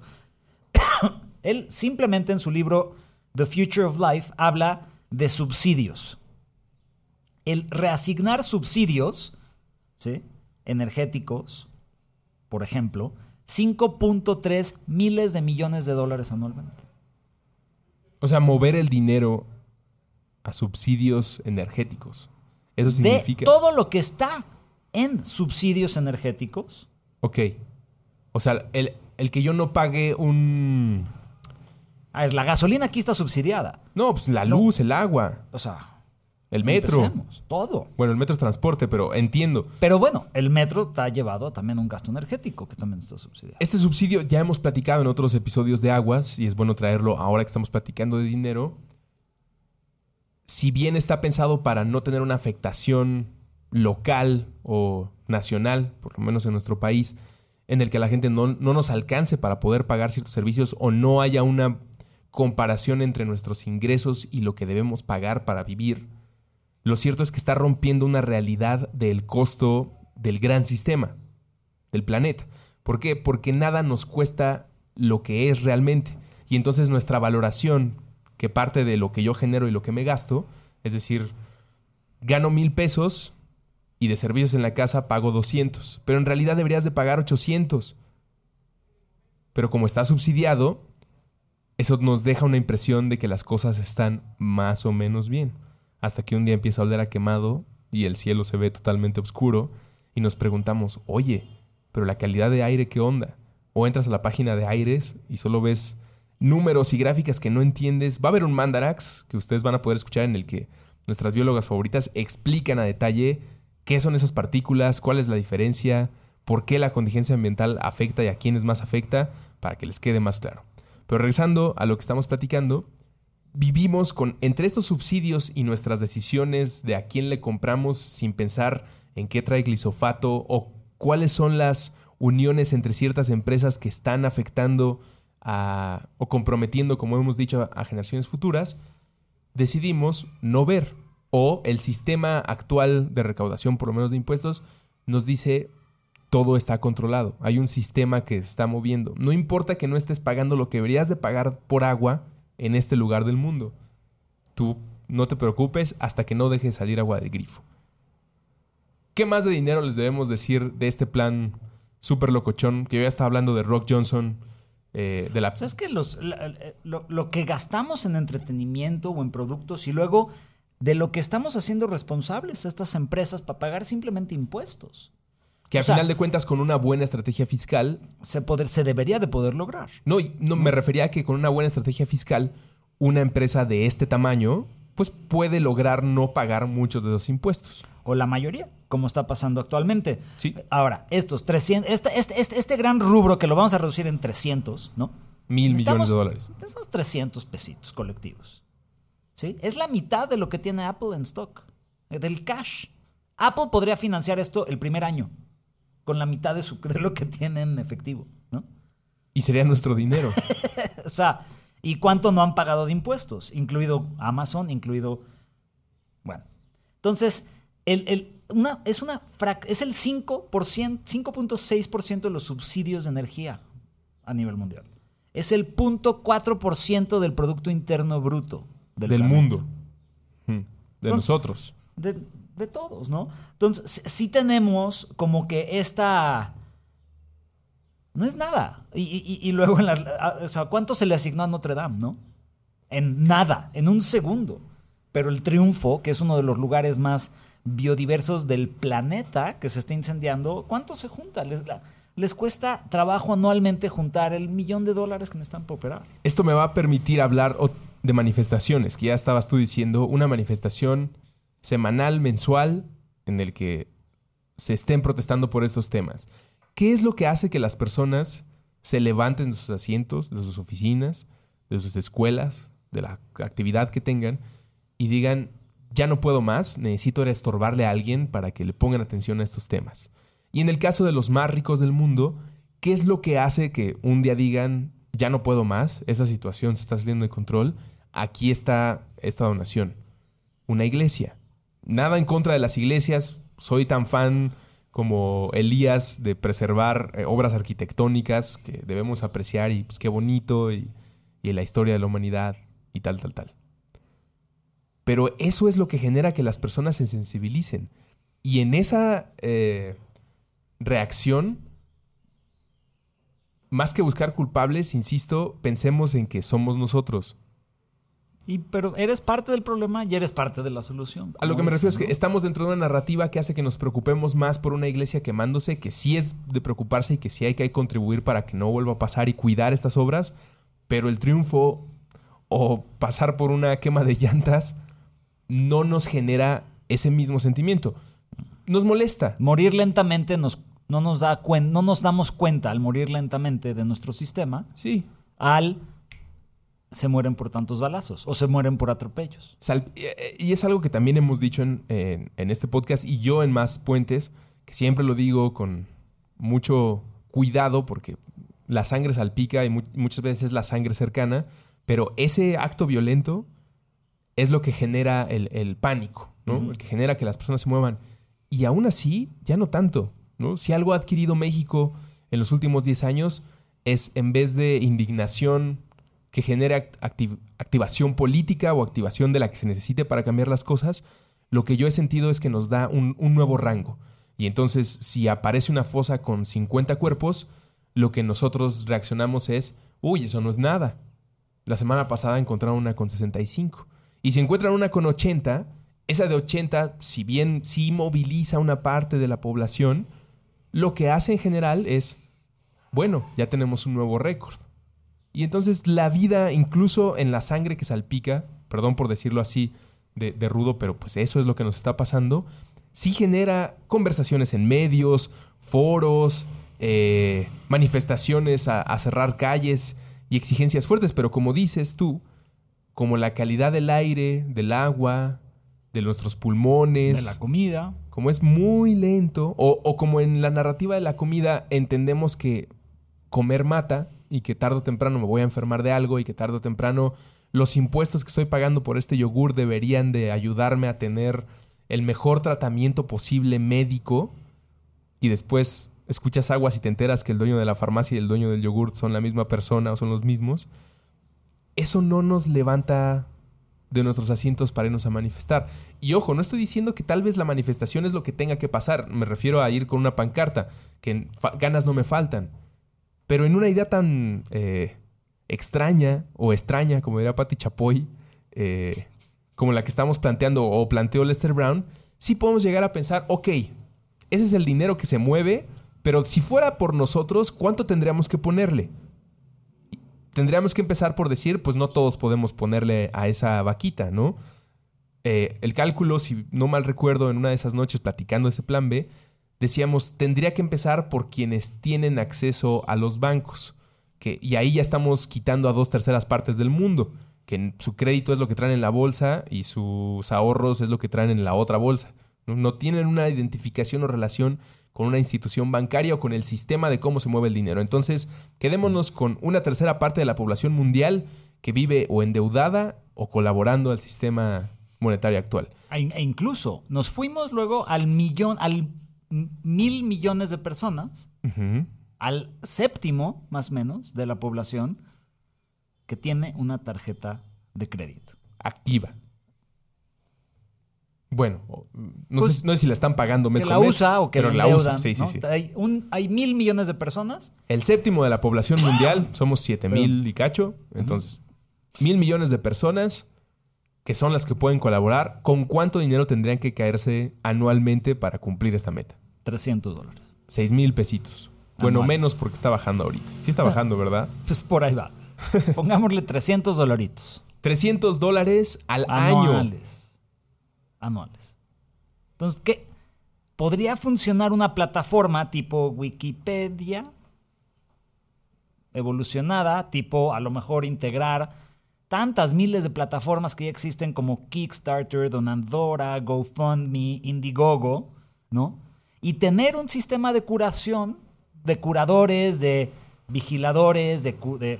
Él simplemente en su libro The Future of Life habla de subsidios. El reasignar subsidios ¿sí? energéticos, por ejemplo, 5.3 miles de millones de dólares anualmente. O sea, mover el dinero a subsidios energéticos. Eso De significa. todo lo que está en subsidios energéticos, Ok. O sea, el, el que yo no pague un. a ver, la gasolina aquí está subsidiada. No, pues la No. luz, el agua, O sea, el metro. empecemos, todo. Bueno, el metro es transporte, pero entiendo. Pero bueno, el metro está llevado también a un gasto energético que también está subsidiado. Este subsidio ya hemos platicado en otros episodios de aguas y es bueno traerlo ahora que estamos platicando de dinero. Si bien está pensado para no tener una afectación local o nacional, por lo menos en nuestro país, en el que la gente no, no nos alcance para poder pagar ciertos servicios o no haya una comparación entre nuestros ingresos y lo que debemos pagar para vivir, lo cierto es que está rompiendo una realidad del costo del gran sistema, del planeta. ¿Por qué? Porque nada nos cuesta lo que es realmente. Y entonces nuestra valoración, que parte de lo que yo genero y lo que me gasto, es decir, gano mil pesos y de servicios en la casa pago 200, pero en realidad deberías de pagar 800. Pero como está subsidiado, eso nos deja una impresión de que las cosas están más o menos bien. Hasta que un día empieza a oler a quemado y el cielo se ve totalmente oscuro y nos preguntamos, oye, pero la calidad de aire, ¿qué onda? O entras a la página de aires y solo ves números y gráficas que no entiendes. Va a haber un Mandarax que ustedes van a poder escuchar en el que nuestras biólogas favoritas explican a detalle qué son esas partículas, cuál es la diferencia, por qué la contingencia ambiental afecta y a quiénes más afecta, para que les quede más claro. Pero regresando a lo que estamos platicando, vivimos con entre estos subsidios y nuestras decisiones de a quién le compramos sin pensar en qué trae glisofato o cuáles son las uniones entre ciertas empresas que están afectando o comprometiendo, como hemos dicho, a generaciones futuras, decidimos no ver o el sistema actual de recaudación, por lo menos de impuestos, nos dice todo está controlado. Hay un sistema que se está moviendo. No importa que no estés pagando lo que deberías de pagar por agua en este lugar del mundo. Tú no te preocupes hasta que no deje salir agua del grifo. ¿Qué más de dinero les debemos decir de este plan súper locochón? Que yo ya estaba hablando de Rock Johnson. Eh, de la... ¿Sabes que los, lo, lo que gastamos en entretenimiento o en productos y luego de lo que estamos haciendo responsables a estas empresas para pagar simplemente impuestos. Que a final de cuentas, con una buena estrategia fiscal. Se, poder, se debería de poder lograr. No, no, me refería a que con una buena estrategia fiscal, una empresa de este tamaño, pues puede lograr no pagar muchos de los impuestos. O la mayoría, como está pasando actualmente. Sí. Ahora, estos 300, este, este, este, este gran rubro que lo vamos a reducir en 300, ¿no? Mil millones de dólares. Esos 300 pesitos colectivos. ¿Sí? Es la mitad de lo que tiene Apple en stock, eh, del cash. Apple podría financiar esto el primer año con la mitad de, su, de lo que tiene en efectivo, ¿no? Y sería nuestro dinero. o sea, ¿y cuánto no han pagado de impuestos? Incluido Amazon, incluido... Bueno, entonces, el, una, es, una, es el 5%, 5.6% de los subsidios de energía a nivel mundial. Es el 0.4% del Producto Interno Bruto del, mundo. Hmm. De nosotros. De, de todos, ¿no? Entonces, sí tenemos como que esta... No es nada. Y, luego, en la, o sea, ¿cuánto se le asignó a Notre Dame, no? En nada, en un segundo. Pero el triunfo, que es uno de los lugares más biodiversos del planeta que se está incendiando, ¿cuánto se junta? Les, les cuesta trabajo anualmente juntar el millón de dólares que necesitan para operar. Esto me va a permitir hablar de manifestaciones, que ya estabas tú diciendo, una manifestación semanal, mensual, en el que se estén protestando por estos temas. ¿Qué es lo que hace que las personas se levanten de sus asientos, de sus oficinas, de sus escuelas, de la actividad que tengan y digan, ya no puedo más, necesito estorbarle a alguien para que le pongan atención a estos temas? Y en el caso de los más ricos del mundo, ¿qué es lo que hace que un día digan, ya no puedo más, esta situación se está saliendo de control, aquí está esta donación? Una iglesia nada en contra de las iglesias. Soy tan fan como Elías de preservar eh, obras arquitectónicas que debemos apreciar y pues qué bonito y, la historia de la humanidad y tal, tal, tal. Pero eso es lo que genera que las personas se sensibilicen. Y en esa eh, reacción, más que buscar culpables, insisto, pensemos en que somos nosotros. Y, pero eres parte del problema y eres parte de la solución. A lo que me refiero es que estamos dentro de una narrativa que hace que nos preocupemos más por una iglesia quemándose, que sí es de preocuparse y que sí hay que contribuir para que no vuelva a pasar y cuidar estas obras, pero el triunfo o pasar por una quema de llantas no nos genera ese mismo sentimiento. Nos molesta. Morir lentamente nos, no, nos da no nos damos cuenta al morir lentamente de nuestro sistema. Sí. Al se mueren por tantos balazos o se mueren por atropellos. Sal- eh, y es algo que también hemos dicho en, en- en este podcast y yo en Más Puentes, que siempre lo digo con mucho cuidado porque la sangre salpica y mu- muchas veces la sangre cercana, pero ese acto violento es lo que genera el, el pánico, ¿no? Ujú. El que genera que las personas se muevan. Y aún así, ya no tanto, ¿no? Si algo ha adquirido México en los últimos 10 años es en vez de indignación que genere act- activ- activación política o activación de la que se necesite para cambiar las cosas, lo que yo he sentido es que nos da un, un nuevo rango. Y entonces, si aparece una fosa con 50 cuerpos, lo que nosotros reaccionamos es, uy, eso no es nada. La semana pasada encontraron una con 65. Y si encuentran una con 80, esa de 80, si bien sí moviliza una parte de la población, lo que hace en general es, bueno, ya tenemos un nuevo récord. Y entonces la vida, incluso en la sangre que salpica, perdón por decirlo así de, de rudo, pero pues eso es lo que nos está pasando, sí genera conversaciones en medios, foros, eh, manifestaciones a, a cerrar calles y exigencias fuertes, pero como dices tú, como la calidad del aire, del agua, de nuestros pulmones, De la comida. como es muy lento, o, o como en la narrativa de la comida entendemos que comer mata y que tarde o temprano me voy a enfermar de algo y que tarde o temprano los impuestos que estoy pagando por este yogur deberían de ayudarme a tener el mejor tratamiento posible médico y después escuchas aguas y te enteras que el dueño de la farmacia y el dueño del yogur son la misma persona o son los mismos, eso no nos levanta de nuestros asientos para irnos a manifestar. Y ojo, no estoy diciendo que tal vez la manifestación es lo que tenga que pasar. Me refiero a ir con una pancarta, que ganas no me faltan. Pero en una idea tan eh, extraña o extraña, como diría Patti Chapoy, eh, como la que estamos planteando o planteó Lester Brown, sí podemos llegar a pensar, ok, ese es el dinero que se mueve, pero si fuera por nosotros, ¿cuánto tendríamos que ponerle? tendríamos que empezar por decir, pues no todos podemos ponerle a esa vaquita, ¿no? Eh, el cálculo, si no mal recuerdo, en una de esas noches platicando ese plan B, decíamos, tendría que empezar por quienes tienen acceso a los bancos. Que, y ahí ya estamos quitando a dos terceras partes del mundo, que su crédito es lo que traen en la bolsa y sus ahorros es lo que traen en la otra bolsa. No, No tienen una identificación o relación con una institución bancaria o con el sistema de cómo se mueve el dinero. Entonces, quedémonos con una tercera parte de la población mundial que vive o endeudada o colaborando al sistema monetario actual. E e incluso nos fuimos luego al millón, al mil millones de personas, al séptimo, más o menos, de la población que tiene una tarjeta de crédito. Activa. Bueno, no, Pues, sé, no sé si la están pagando mes que con la mes, usa o que pero la usa. Sí, sí, ¿no? sí. Hay, un- hay mil millones de personas. El séptimo de la población mundial, somos 7 mil y cacho. Entonces, mil millones de personas que son las que pueden colaborar. ¿Con cuánto dinero tendrían que caerse anualmente para cumplir esta meta? 300 dólares. 6 mil pesitos. Bueno, Anuales. menos porque está bajando ahorita. Sí está bajando, ¿verdad? Pues por ahí va. Pongámosle 300 dolaritos. 300 dólares al año. Anuales. Anuales. Entonces, ¿qué? ¿Podría funcionar una plataforma tipo Wikipedia? Evolucionada, tipo a lo mejor integrar tantas miles de plataformas que ya existen como Kickstarter, Donandora, GoFundMe, Indiegogo, ¿no? Y tener un sistema de curación, de curadores, de vigiladores, de, cu- de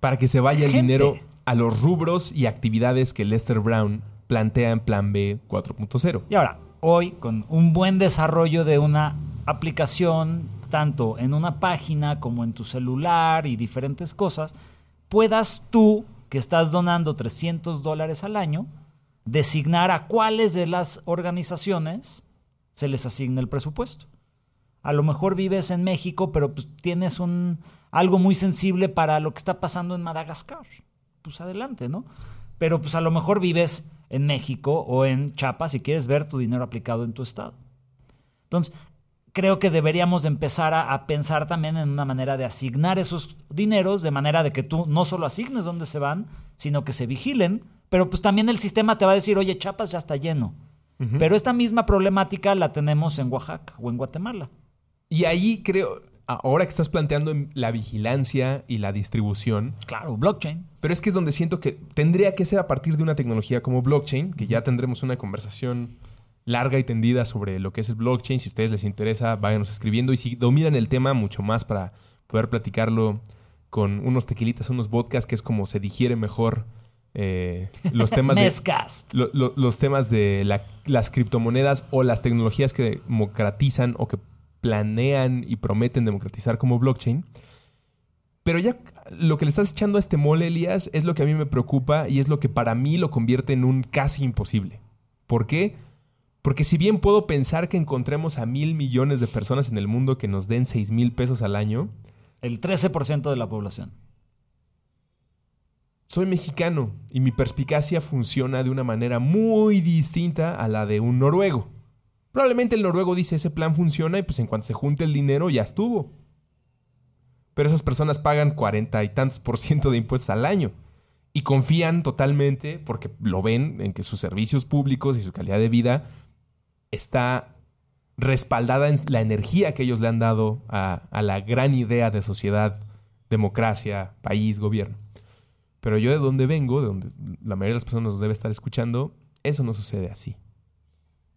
Para que se vaya el dinero a los rubros y actividades que Lester Brown plantea en Plan B 4.0. Y ahora, hoy, con un buen desarrollo de una aplicación, tanto en una página como en tu celular y diferentes cosas, puedas tú, que estás donando 300 dólares al año, designar a cuáles de las organizaciones se les asigna el presupuesto. A lo mejor vives en México, pero pues tienes un algo muy sensible para lo que está pasando en Madagascar. Pues adelante, ¿no? Pero pues a lo mejor vives en México o en Chiapas y quieres ver tu dinero aplicado en tu estado. Entonces, creo que deberíamos de empezar a, a pensar también en una manera de asignar esos dineros de manera de que tú no solo asignes dónde se van, sino que se vigilen, pero pues también el sistema te va a decir, oye, Chiapas ya está lleno. Pero esta misma problemática la tenemos en Oaxaca o en Guatemala. Y ahí creo, ahora que estás planteando la vigilancia y la distribución. Claro, blockchain. Pero es que es donde siento que tendría que ser a partir de una tecnología como blockchain, que ya tendremos una conversación larga y tendida sobre lo que es el blockchain. Si a ustedes les interesa, váyanos escribiendo. Y si dominan el tema, mucho más para poder platicarlo con unos tequilitas, unos vodkas, que es como se digiere mejor eh, los temas de los temas de las criptomonedas o las tecnologías que democratizan o que planean y prometen democratizar como blockchain. Pero ya lo que le estás echando a este mole, Elías, es lo que a mí me preocupa y es lo que para mí lo convierte en un casi imposible. ¿Por qué? Porque si bien puedo pensar que encontremos a mil millones de personas en el mundo que nos den seis mil pesos al año. El 13% de la población. Soy mexicano y mi perspicacia funciona de una manera muy distinta a la de un noruego. Probablemente el noruego dice ese plan funciona y pues en cuanto se junte el dinero ya estuvo. Pero esas personas pagan cuarenta y tantos por ciento de impuestos al año. Y confían totalmente, porque lo ven, en que sus servicios públicos y su calidad de vida está respaldada en la energía que ellos le han dado a, a la gran idea de sociedad, democracia, país, gobierno. Pero yo de donde vengo, de donde la mayoría de las personas nos debe estar escuchando, eso no sucede así.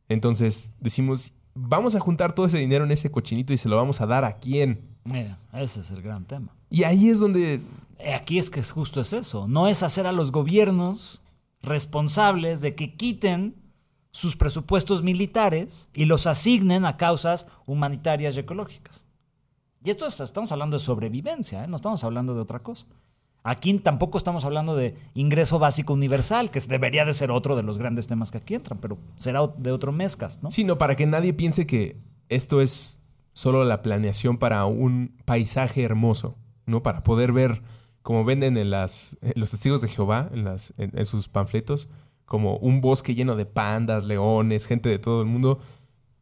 Entonces decimos, vamos a juntar todo ese dinero en ese cochinito y se lo vamos a dar a quién. Mira, ese es el gran tema. Y ahí es donde... Eh, aquí es que es justo es eso. No es hacer a los gobiernos responsables de que quiten sus presupuestos militares y los asignen a causas humanitarias y ecológicas. Y esto estamos hablando de sobrevivencia, ¿eh? no estamos hablando de otra cosa. Aquí tampoco estamos hablando de ingreso básico universal, que debería de ser otro de los grandes temas que aquí entran, pero será de otro mezcas, ¿no? Sí, no, para que nadie piense que esto es solo la planeación para un paisaje hermoso, ¿no? Para poder ver, como venden en, las, los testigos de Jehová, en sus panfletos, como un bosque lleno de pandas, leones, gente de todo el mundo.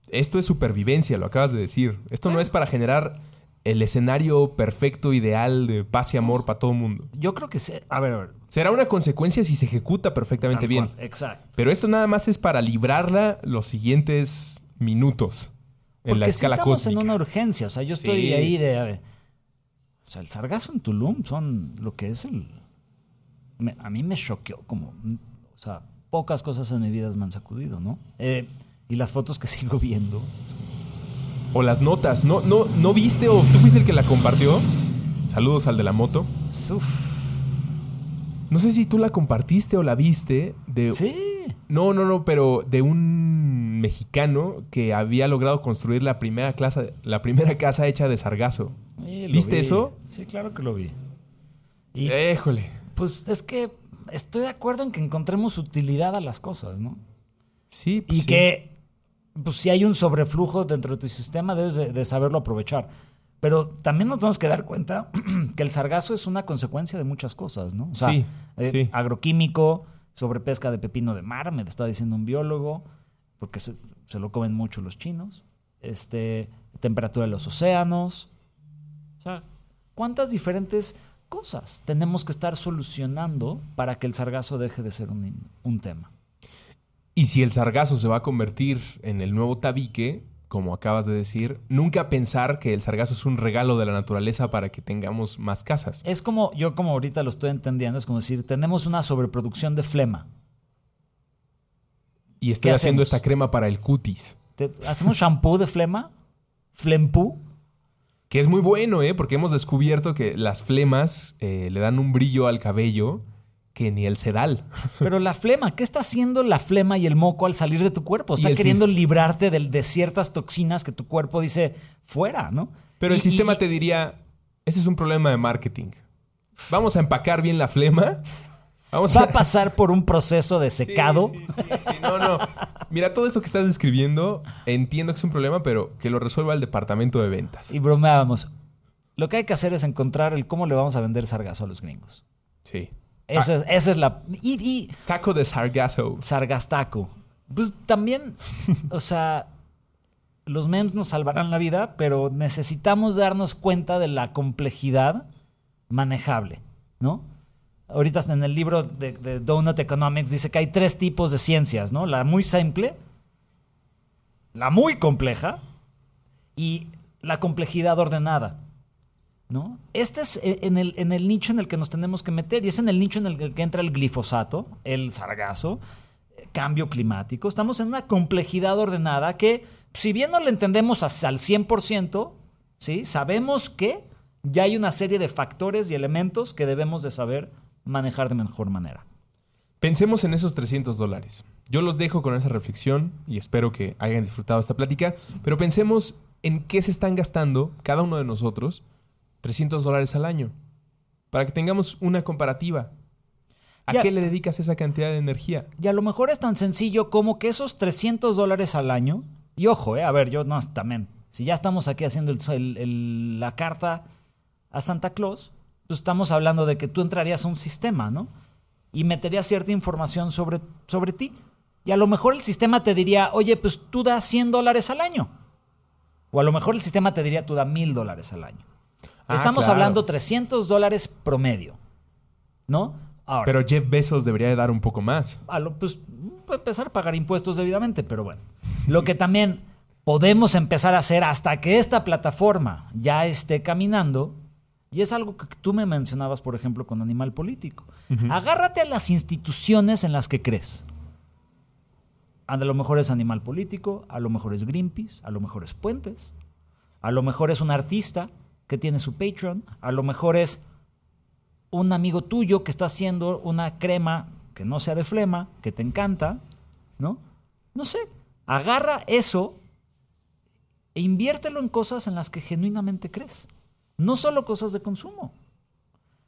Esto es supervivencia, lo acabas de decir. Esto no es para generar el escenario perfecto, ideal de paz y amor para todo el mundo. Yo creo que a ver, a ver. Será una consecuencia si se ejecuta perfectamente bien. exacto. Pero esto nada más es para librarla los siguientes minutos en la escala sí estamos en una urgencia, o sea, yo estoy ahí de a ver, o sea, el sargazo en Tulum son lo que es el a mí me choqueó como o sea, pocas cosas en mi vida me han sacudido, ¿no? Eh, y las fotos que sigo viendo o las notas. ¿No, no, ¿No viste o tú fuiste el que la compartió? Saludos al de la moto. No sé si tú la compartiste o la viste de... Sí. No, no, no, pero de un mexicano que había logrado construir la primera, clase, la primera casa hecha de sargazo. ¿Viste eso? Sí, claro que lo vi. Y, Éjole. Pues es que estoy de acuerdo en que encontremos utilidad a las cosas, ¿no? Sí, pues Y que pues si hay un sobreflujo dentro de tu sistema, debes de, saberlo aprovechar. Pero también nos tenemos que dar cuenta que el sargazo es una consecuencia de muchas cosas, ¿no? O sea, sí, eh, agroquímico, sobrepesca de pepino de mar, me está diciendo un biólogo, porque se, lo comen mucho los chinos. Este, temperatura de los océanos. O sea, ¿cuántas diferentes cosas tenemos que estar solucionando para que el sargazo deje de ser un tema? Y si el sargazo se va a convertir en el nuevo tabique, como acabas de decir, nunca pensar que el sargazo es un regalo de la naturaleza para que tengamos más casas. Es como, yo como ahorita lo estoy entendiendo, es como decir, tenemos una sobreproducción de flema. Y estoy haciendo esta crema para el cutis. ¿Hacemos shampoo de flema? ¿Flempú? Que es muy bueno, ¿eh? Porque hemos descubierto que las flemas eh, le dan un brillo al cabello que ni el sedal. Pero la flema, ¿qué está haciendo la flema y el moco al salir de tu cuerpo? Está queriendo librarte de, ciertas toxinas que tu cuerpo dice fuera, ¿no? Pero el sistema te diría, ese es un problema de marketing. Vamos a empacar bien la flema. Vamos Va a... pasar por un proceso de secado. Sí, sí, sí, No, no. Mira, todo eso que estás describiendo, entiendo que es un problema, pero que lo resuelva el departamento de ventas. Y bromeábamos. Lo que hay que hacer es encontrar el cómo le vamos a vender sargazo a los gringos. Sí. Esa, es la. Y, Taco de sargazo. Sargastaco. Pues también, o sea, los memes nos salvarán la vida, pero necesitamos darnos cuenta de la complejidad manejable, ¿no? Ahorita en el libro de, Donut Economics dice que hay tres tipos de ciencias, ¿no? La muy simple, la muy compleja y la complejidad ordenada. ¿no? Este es e, en el, en el nicho en el que nos tenemos que meter y es en el nicho en el que entra el glifosato, el sargazo, eh, cambio climático. Estamos en una complejidad ordenada que, si bien no la entendemos al 100%, ¿sí? sabemos que ya hay una serie de factores y elementos que debemos de saber manejar de mejor manera. Pensemos en esos 300 dólares. Yo los dejo con esa reflexión y espero que hayan disfrutado esta plática, pero pensemos en qué se están gastando cada uno de nosotros 300 dólares al año, para que tengamos una comparativa. ¿A qué le dedicas esa cantidad de energía? Y a lo mejor es tan sencillo como que esos 300 dólares al año, y ojo, eh, a ver, yo no, también, si ya estamos aquí haciendo la carta a Santa Claus, pues estamos hablando de que tú entrarías a un sistema, ¿no? Y meterías cierta información sobre, sobre ti. Y a lo mejor el sistema te diría, oye, pues tú das 100 dólares al año. O a lo mejor el sistema te diría, tú das 1000 dólares al año. Ah, Estamos hablando 300 dólares promedio, ¿no? pero Jeff Bezos debería dar un poco más. A lo, pues empezar a pagar impuestos debidamente, pero bueno. Lo que también podemos empezar a hacer hasta que esta plataforma ya esté caminando, y es algo que tú me mencionabas, por ejemplo, con Animal Político. Agárrate a las instituciones en las que crees. A lo mejor es Animal Político, a lo mejor es Greenpeace, a lo mejor es Puentes, a lo mejor es un artista, que tiene su Patreon, a lo mejor es un amigo tuyo que está haciendo una crema que no sea de flema, que te encanta, ¿no? No sé, agarra eso e inviértelo en cosas en las que genuinamente crees. No solo cosas de consumo,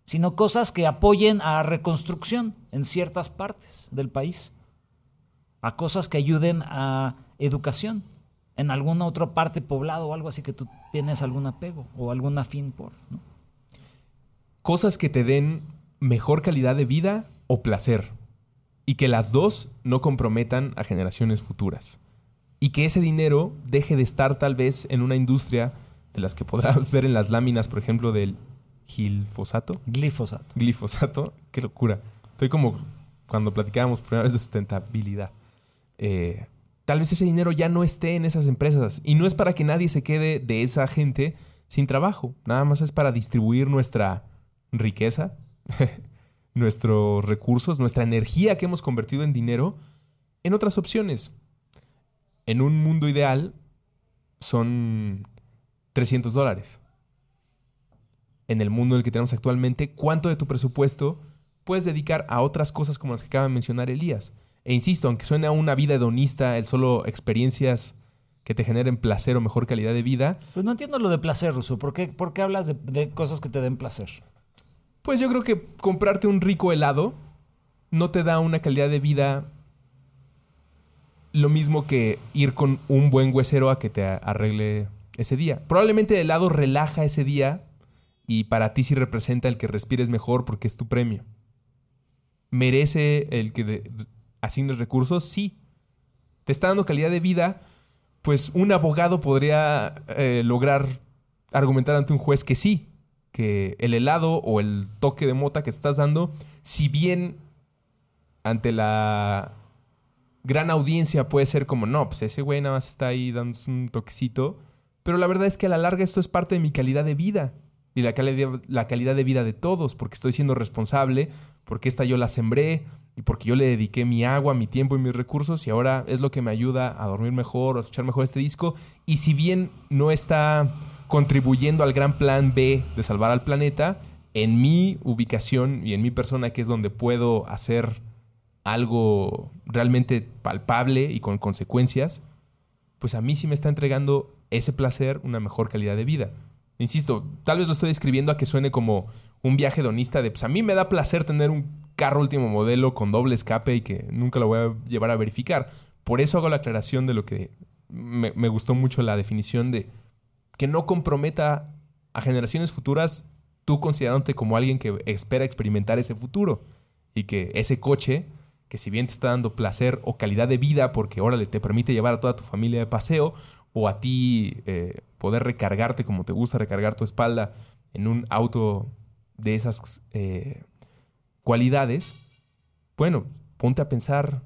sino cosas que apoyen a reconstrucción en ciertas partes del país, a cosas que ayuden a educación, en alguna otra parte poblado o algo así que tú tienes algún apego o algún afín por. ¿no? Cosas que te den mejor calidad de vida o placer. Y que las dos no comprometan a generaciones futuras. Y que ese dinero deje de estar tal vez en una industria de las que podrás ver en las láminas, por ejemplo, del gilfosato. Glifosato. Glifosato. Qué locura. Estoy como cuando platicábamos por primera vez de sustentabilidad. Eh, tal vez ese dinero ya no esté en esas empresas. Y no es para que nadie se quede de esa gente sin trabajo. Nada más es para distribuir nuestra riqueza, nuestros recursos, nuestra energía que hemos convertido en dinero en otras opciones. En un mundo ideal son 300 dólares. En el mundo en el que tenemos actualmente, ¿cuánto de tu presupuesto puedes dedicar a otras cosas como las que acaba de mencionar Elías? E insisto, aunque suene a una vida hedonista, el solo experiencias que te generen placer o mejor calidad de vida. Pues no entiendo lo de placer, Ruso. ¿Por qué, por qué hablas de, de, cosas que te den placer? Pues yo creo que comprarte un rico helado no te da una calidad de vida lo mismo que ir con un buen huesero a que te arregle ese día. Probablemente el helado relaja ese día y para ti sí representa el que respires mejor porque es tu premio. Merece el que asignes recursos, sí. Te está dando calidad de vida, pues un abogado podría eh, lograr argumentar ante un juez que sí, que el helado o el toque de mota que estás dando, si bien ante la gran audiencia puede ser como, no, pues ese güey nada más está ahí dando un toquecito, pero la verdad es que a la larga esto es parte de mi calidad de vida y la calidad, la calidad de vida de todos, porque estoy siendo responsable, porque esta yo la sembré, y porque yo le dediqué mi agua, mi tiempo y mis recursos y ahora es lo que me ayuda a dormir mejor a escuchar mejor este disco. Y si bien no está contribuyendo al gran plan B de salvar al planeta, en mi ubicación y en mi persona, que es donde puedo hacer algo realmente palpable y con consecuencias, pues a mí sí me está entregando ese placer, una mejor calidad de vida. Insisto, tal vez lo estoy describiendo a que suene como un viaje hedonista de, pues a mí me da placer tener un carro último modelo con doble escape y que nunca lo voy a llevar a verificar. Por eso hago la aclaración de lo que me, gustó mucho la definición de que no comprometa a generaciones futuras tú considerándote como alguien que espera experimentar ese futuro y que ese coche, que si bien te está dando placer o calidad de vida porque órale te permite llevar a toda tu familia de paseo o a ti eh, poder recargarte como te gusta recargar tu espalda en un auto de esas eh, cualidades, bueno, ponte a pensar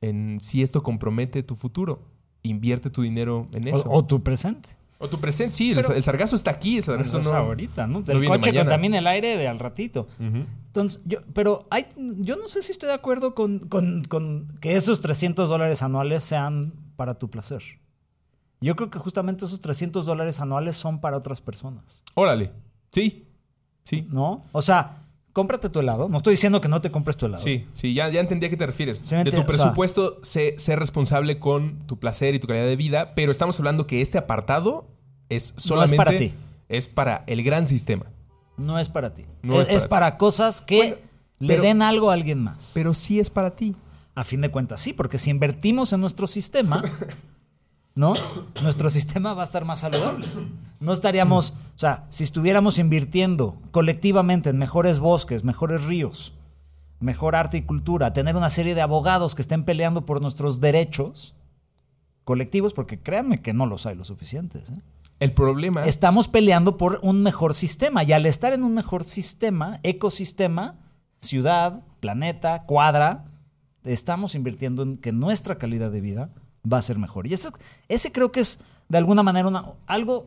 en si esto compromete tu futuro. Invierte tu dinero en eso. O, tu presente. O tu presente, sí, el- Pero- el, sargazo está aquí, el sargazo Eso no. ahorita, ¿no? no El viene coche mañana. contamina el aire de al ratito. Entonces, yo, pero hay, yo no sé si estoy de acuerdo con, con- con que esos 300 dólares anuales sean para tu placer. Yo creo que justamente esos 300 dólares anuales son para otras personas, Órale. Sí. Sí. ¿no? O sea, cómprate tu helado. No estoy diciendo que no te compres tu helado. Sí, sí, ya, ya entendí a qué te refieres. Sí, de tu entiendo, o sea- presupuesto, sé, sé responsable con tu placer y tu calidad de vida, pero estamos hablando que este apartado es solamente... para ti. Es para el gran sistema. No es para ti. No es, es es para, cosas que Bueno, le pero- den algo a alguien más. Pero sí es para ti. A fin de cuentas, sí, porque si invertimos en nuestro sistema, ¿no? Nuestro sistema va a estar más saludable. No estaríamos, o sea, si estuviéramos invirtiendo colectivamente en mejores bosques, mejores ríos, mejor arte y cultura, tener una serie de abogados que estén peleando por nuestros derechos colectivos, porque créanme que no los hay lo suficientes. ¿eh? El problema... Estamos peleando por un mejor sistema y al estar en un mejor sistema, ecosistema, ciudad, planeta, cuadra, estamos invirtiendo en que nuestra calidad de vida va a ser mejor. Y ese, ese creo que es de alguna manera una- algo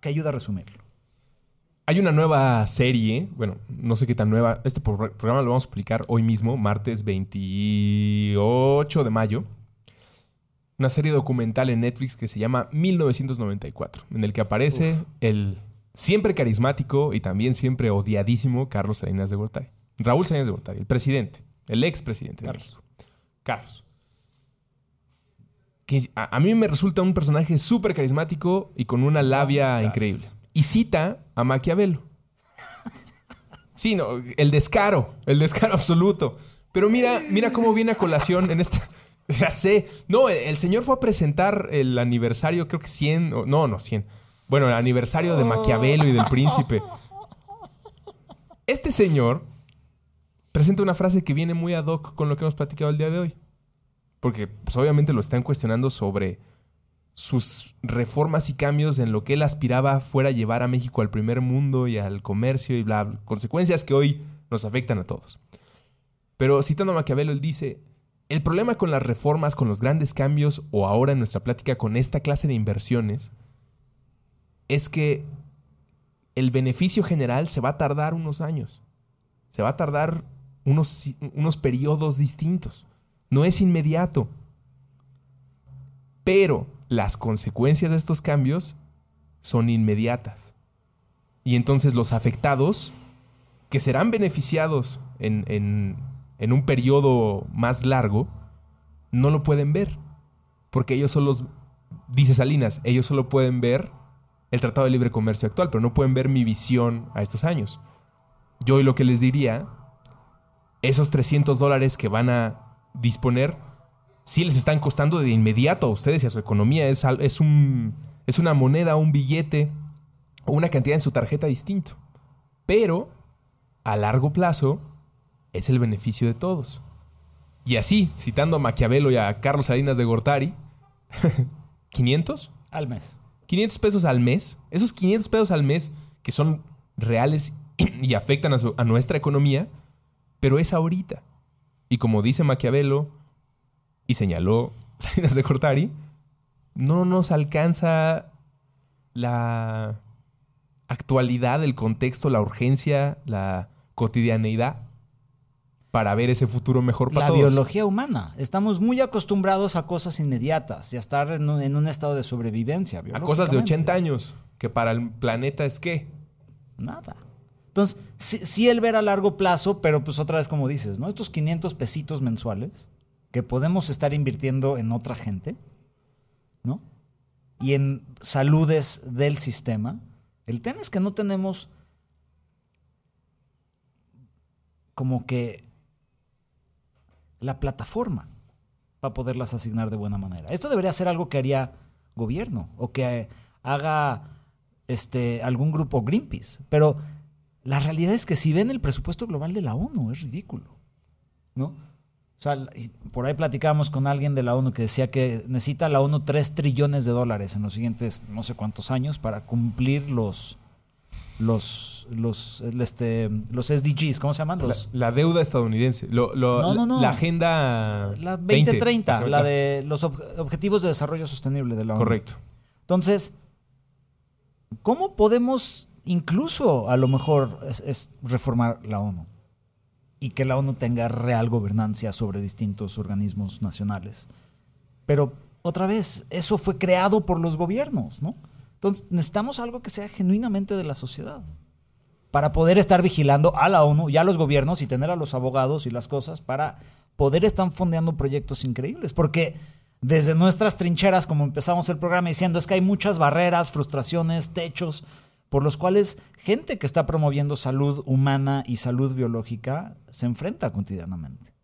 que ayuda a resumirlo. Hay una nueva serie, bueno, no sé qué tan nueva. Este pro- programa lo vamos a publicar hoy mismo, martes 28 de mayo. Una serie documental en Netflix que se llama 1994, en el que aparece el siempre carismático y también siempre odiadísimo Carlos Salinas de Gortari. Raúl Salinas de Gortari, el presidente, el expresidente de Carlos. México. Carlos. Que a, a mí me resulta un personaje súper carismático y con una labia increíble. Y cita a Maquiavelo. Sí, no, el descaro, el descaro absoluto. Pero mira, mira cómo viene a colación en esta. Ya sé. No, el señor fue a presentar el aniversario, creo que 100. o- No, no, 100. Bueno, el aniversario de Maquiavelo y del príncipe. Este señor presenta una frase que viene muy ad hoc con lo que hemos platicado el día de hoy. Porque, pues, obviamente lo están cuestionando sobre sus reformas y cambios en lo que él aspiraba fuera llevar a México al primer mundo y al comercio y bla, bla. Consecuencias que hoy nos afectan a todos. Pero citando a Maquiavelo, él dice, el problema con las reformas, con los grandes cambios o ahora en nuestra plática con esta clase de inversiones es que el beneficio general se va a tardar unos años. Se va a tardar unos, unos periodos distintos. No es inmediato. Pero las consecuencias de estos cambios son inmediatas. Y entonces los afectados, que serán beneficiados en, en- un periodo más largo, no lo pueden ver. Porque ellos son los, dice Salinas, ellos solo pueden ver el Tratado de Libre Comercio actual, pero no pueden ver mi visión a estos años. Yo hoy lo que les diría, esos 300 dólares que van a disponer, sí les están costando de inmediato a ustedes y a su economía. Es, es, un, es una moneda, un billete o una cantidad en su tarjeta distinto. Pero a largo plazo es el beneficio de todos. Y así, citando a Maquiavelo y a Carlos Salinas de Gortari, 500, Al mes. 500 pesos al mes, esos 500 pesos al mes que son reales y afectan a, su- a nuestra economía, pero es ahorita. Y como dice Maquiavelo y señaló Salinas de Cortari, no nos alcanza la actualidad, el contexto, la urgencia, la cotidianeidad para ver ese futuro mejor para La todos. biología humana. Estamos muy acostumbrados a cosas inmediatas y a estar en un, en un estado de sobrevivencia. A cosas de 80 biológicamente. años, que para el planeta es qué? Nada. Entonces, sí, sí el ver a largo plazo, pero pues otra vez como dices, ¿no? Estos 500 pesitos mensuales que podemos estar invirtiendo en otra gente, ¿no? Y en saludes del sistema. El tema es que no tenemos como que la plataforma para poderlas asignar de buena manera. Esto debería ser algo que haría gobierno o que haga este, algún grupo Greenpeace. Pero la realidad es que si ven el presupuesto global de la ONU, es ridículo. ¿No? O sea, por ahí platicábamos con alguien de la ONU que decía que necesita la ONU 3 trillones de dólares en los siguientes no sé cuántos años para cumplir los los los este los SDGs, ¿cómo se llaman? La, Los, la deuda estadounidense. Lo- lo- No, no, no. La agenda. la 20. 2030, Ajá, la de los ob- objetivos de desarrollo sostenible de la ONU. Correcto. Entonces, ¿cómo podemos incluso a lo mejor es, reformar la ONU? Y que la ONU tenga real gobernancia sobre distintos organismos nacionales. Pero otra vez, eso fue creado por los gobiernos, ¿no? Entonces necesitamos algo que sea genuinamente de la sociedad para poder estar vigilando a la ONU y a los gobiernos y tener a los abogados y las cosas para poder estar fondeando proyectos increíbles. Porque desde nuestras trincheras, como empezamos el programa diciendo, es que hay muchas barreras, frustraciones, techos, por los cuales gente que está promoviendo salud humana y salud biológica se enfrenta cotidianamente.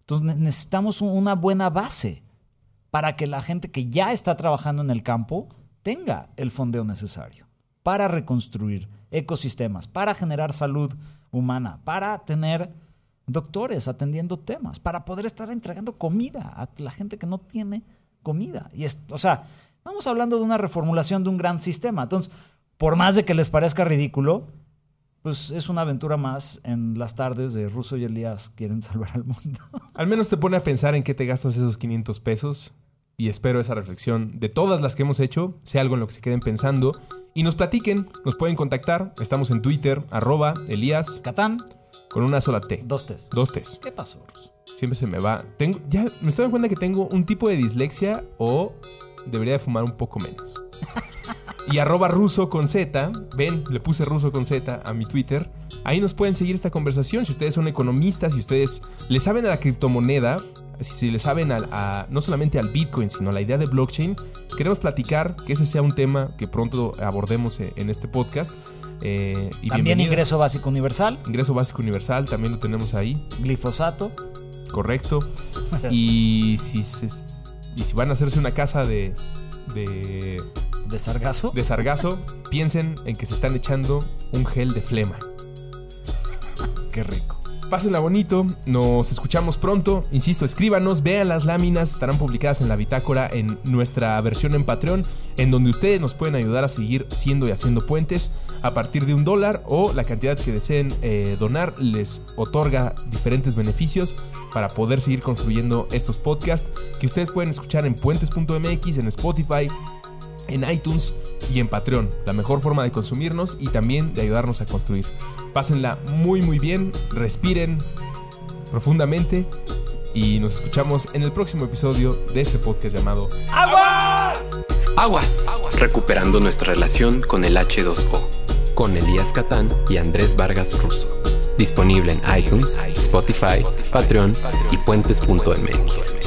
Entonces necesitamos una buena base para que la gente que ya está trabajando en el campo tenga el fondeo necesario para reconstruir ecosistemas, para generar salud humana, para tener doctores atendiendo temas, para poder estar entregando comida a la gente que no tiene comida. Y es, o sea, estamos hablando de una reformulación de un gran sistema. Entonces, por más de que les parezca ridículo, pues es una aventura más en las tardes de Russo y Elías quieren salvar al mundo. Al menos te pone a pensar en qué te gastas esos 500 pesos y espero esa reflexión de todas las que hemos hecho sea algo en lo que se queden pensando y nos platiquen, nos pueden contactar, estamos en Twitter, arroba Elías Catán. Con una sola T. Dos T. Dos T. ¿Qué pasó, Russo? Siempre se me va. Tengo, ya me estoy dando cuenta que tengo un tipo de dislexia o debería de fumar un poco menos. y arroba ruso con Z, ven, le puse ruso con Z a mi Twitter. Ahí nos pueden seguir esta conversación. Si ustedes son economistas, si ustedes le saben a la criptomoneda, si le saben a, no solamente al Bitcoin, sino a la idea de blockchain, queremos platicar que ese sea un tema que pronto abordemos en este podcast. Eh, y también ingreso básico universal. Ingreso básico universal, también lo tenemos ahí. Glifosato. Correcto. y, si y si van a hacerse una casa de... De, ¿De sargazo. De sargazo, piensen en que se están echando un gel de flema. Qué rico. Pásenla bonito, nos escuchamos pronto. Insisto, escríbanos, vean las láminas, estarán publicadas en la bitácora en nuestra versión en Patreon, en donde ustedes nos pueden ayudar a seguir siendo y haciendo puentes. A partir de un dólar o la cantidad que deseen eh, donar les otorga diferentes beneficios para poder seguir construyendo estos podcasts que ustedes pueden escuchar en puentes.mx, en Spotify, en iTunes y en Patreon, la mejor forma de consumirnos y también de ayudarnos a construir. Pásenla muy muy bien, respiren profundamente y nos escuchamos en el próximo episodio de este podcast llamado Aguas. Aguas, recuperando nuestra relación con el H2O, con Elías Catán y Andrés Vargas Russo. Disponible en iTunes, Spotify, Patreon y puentes.mx.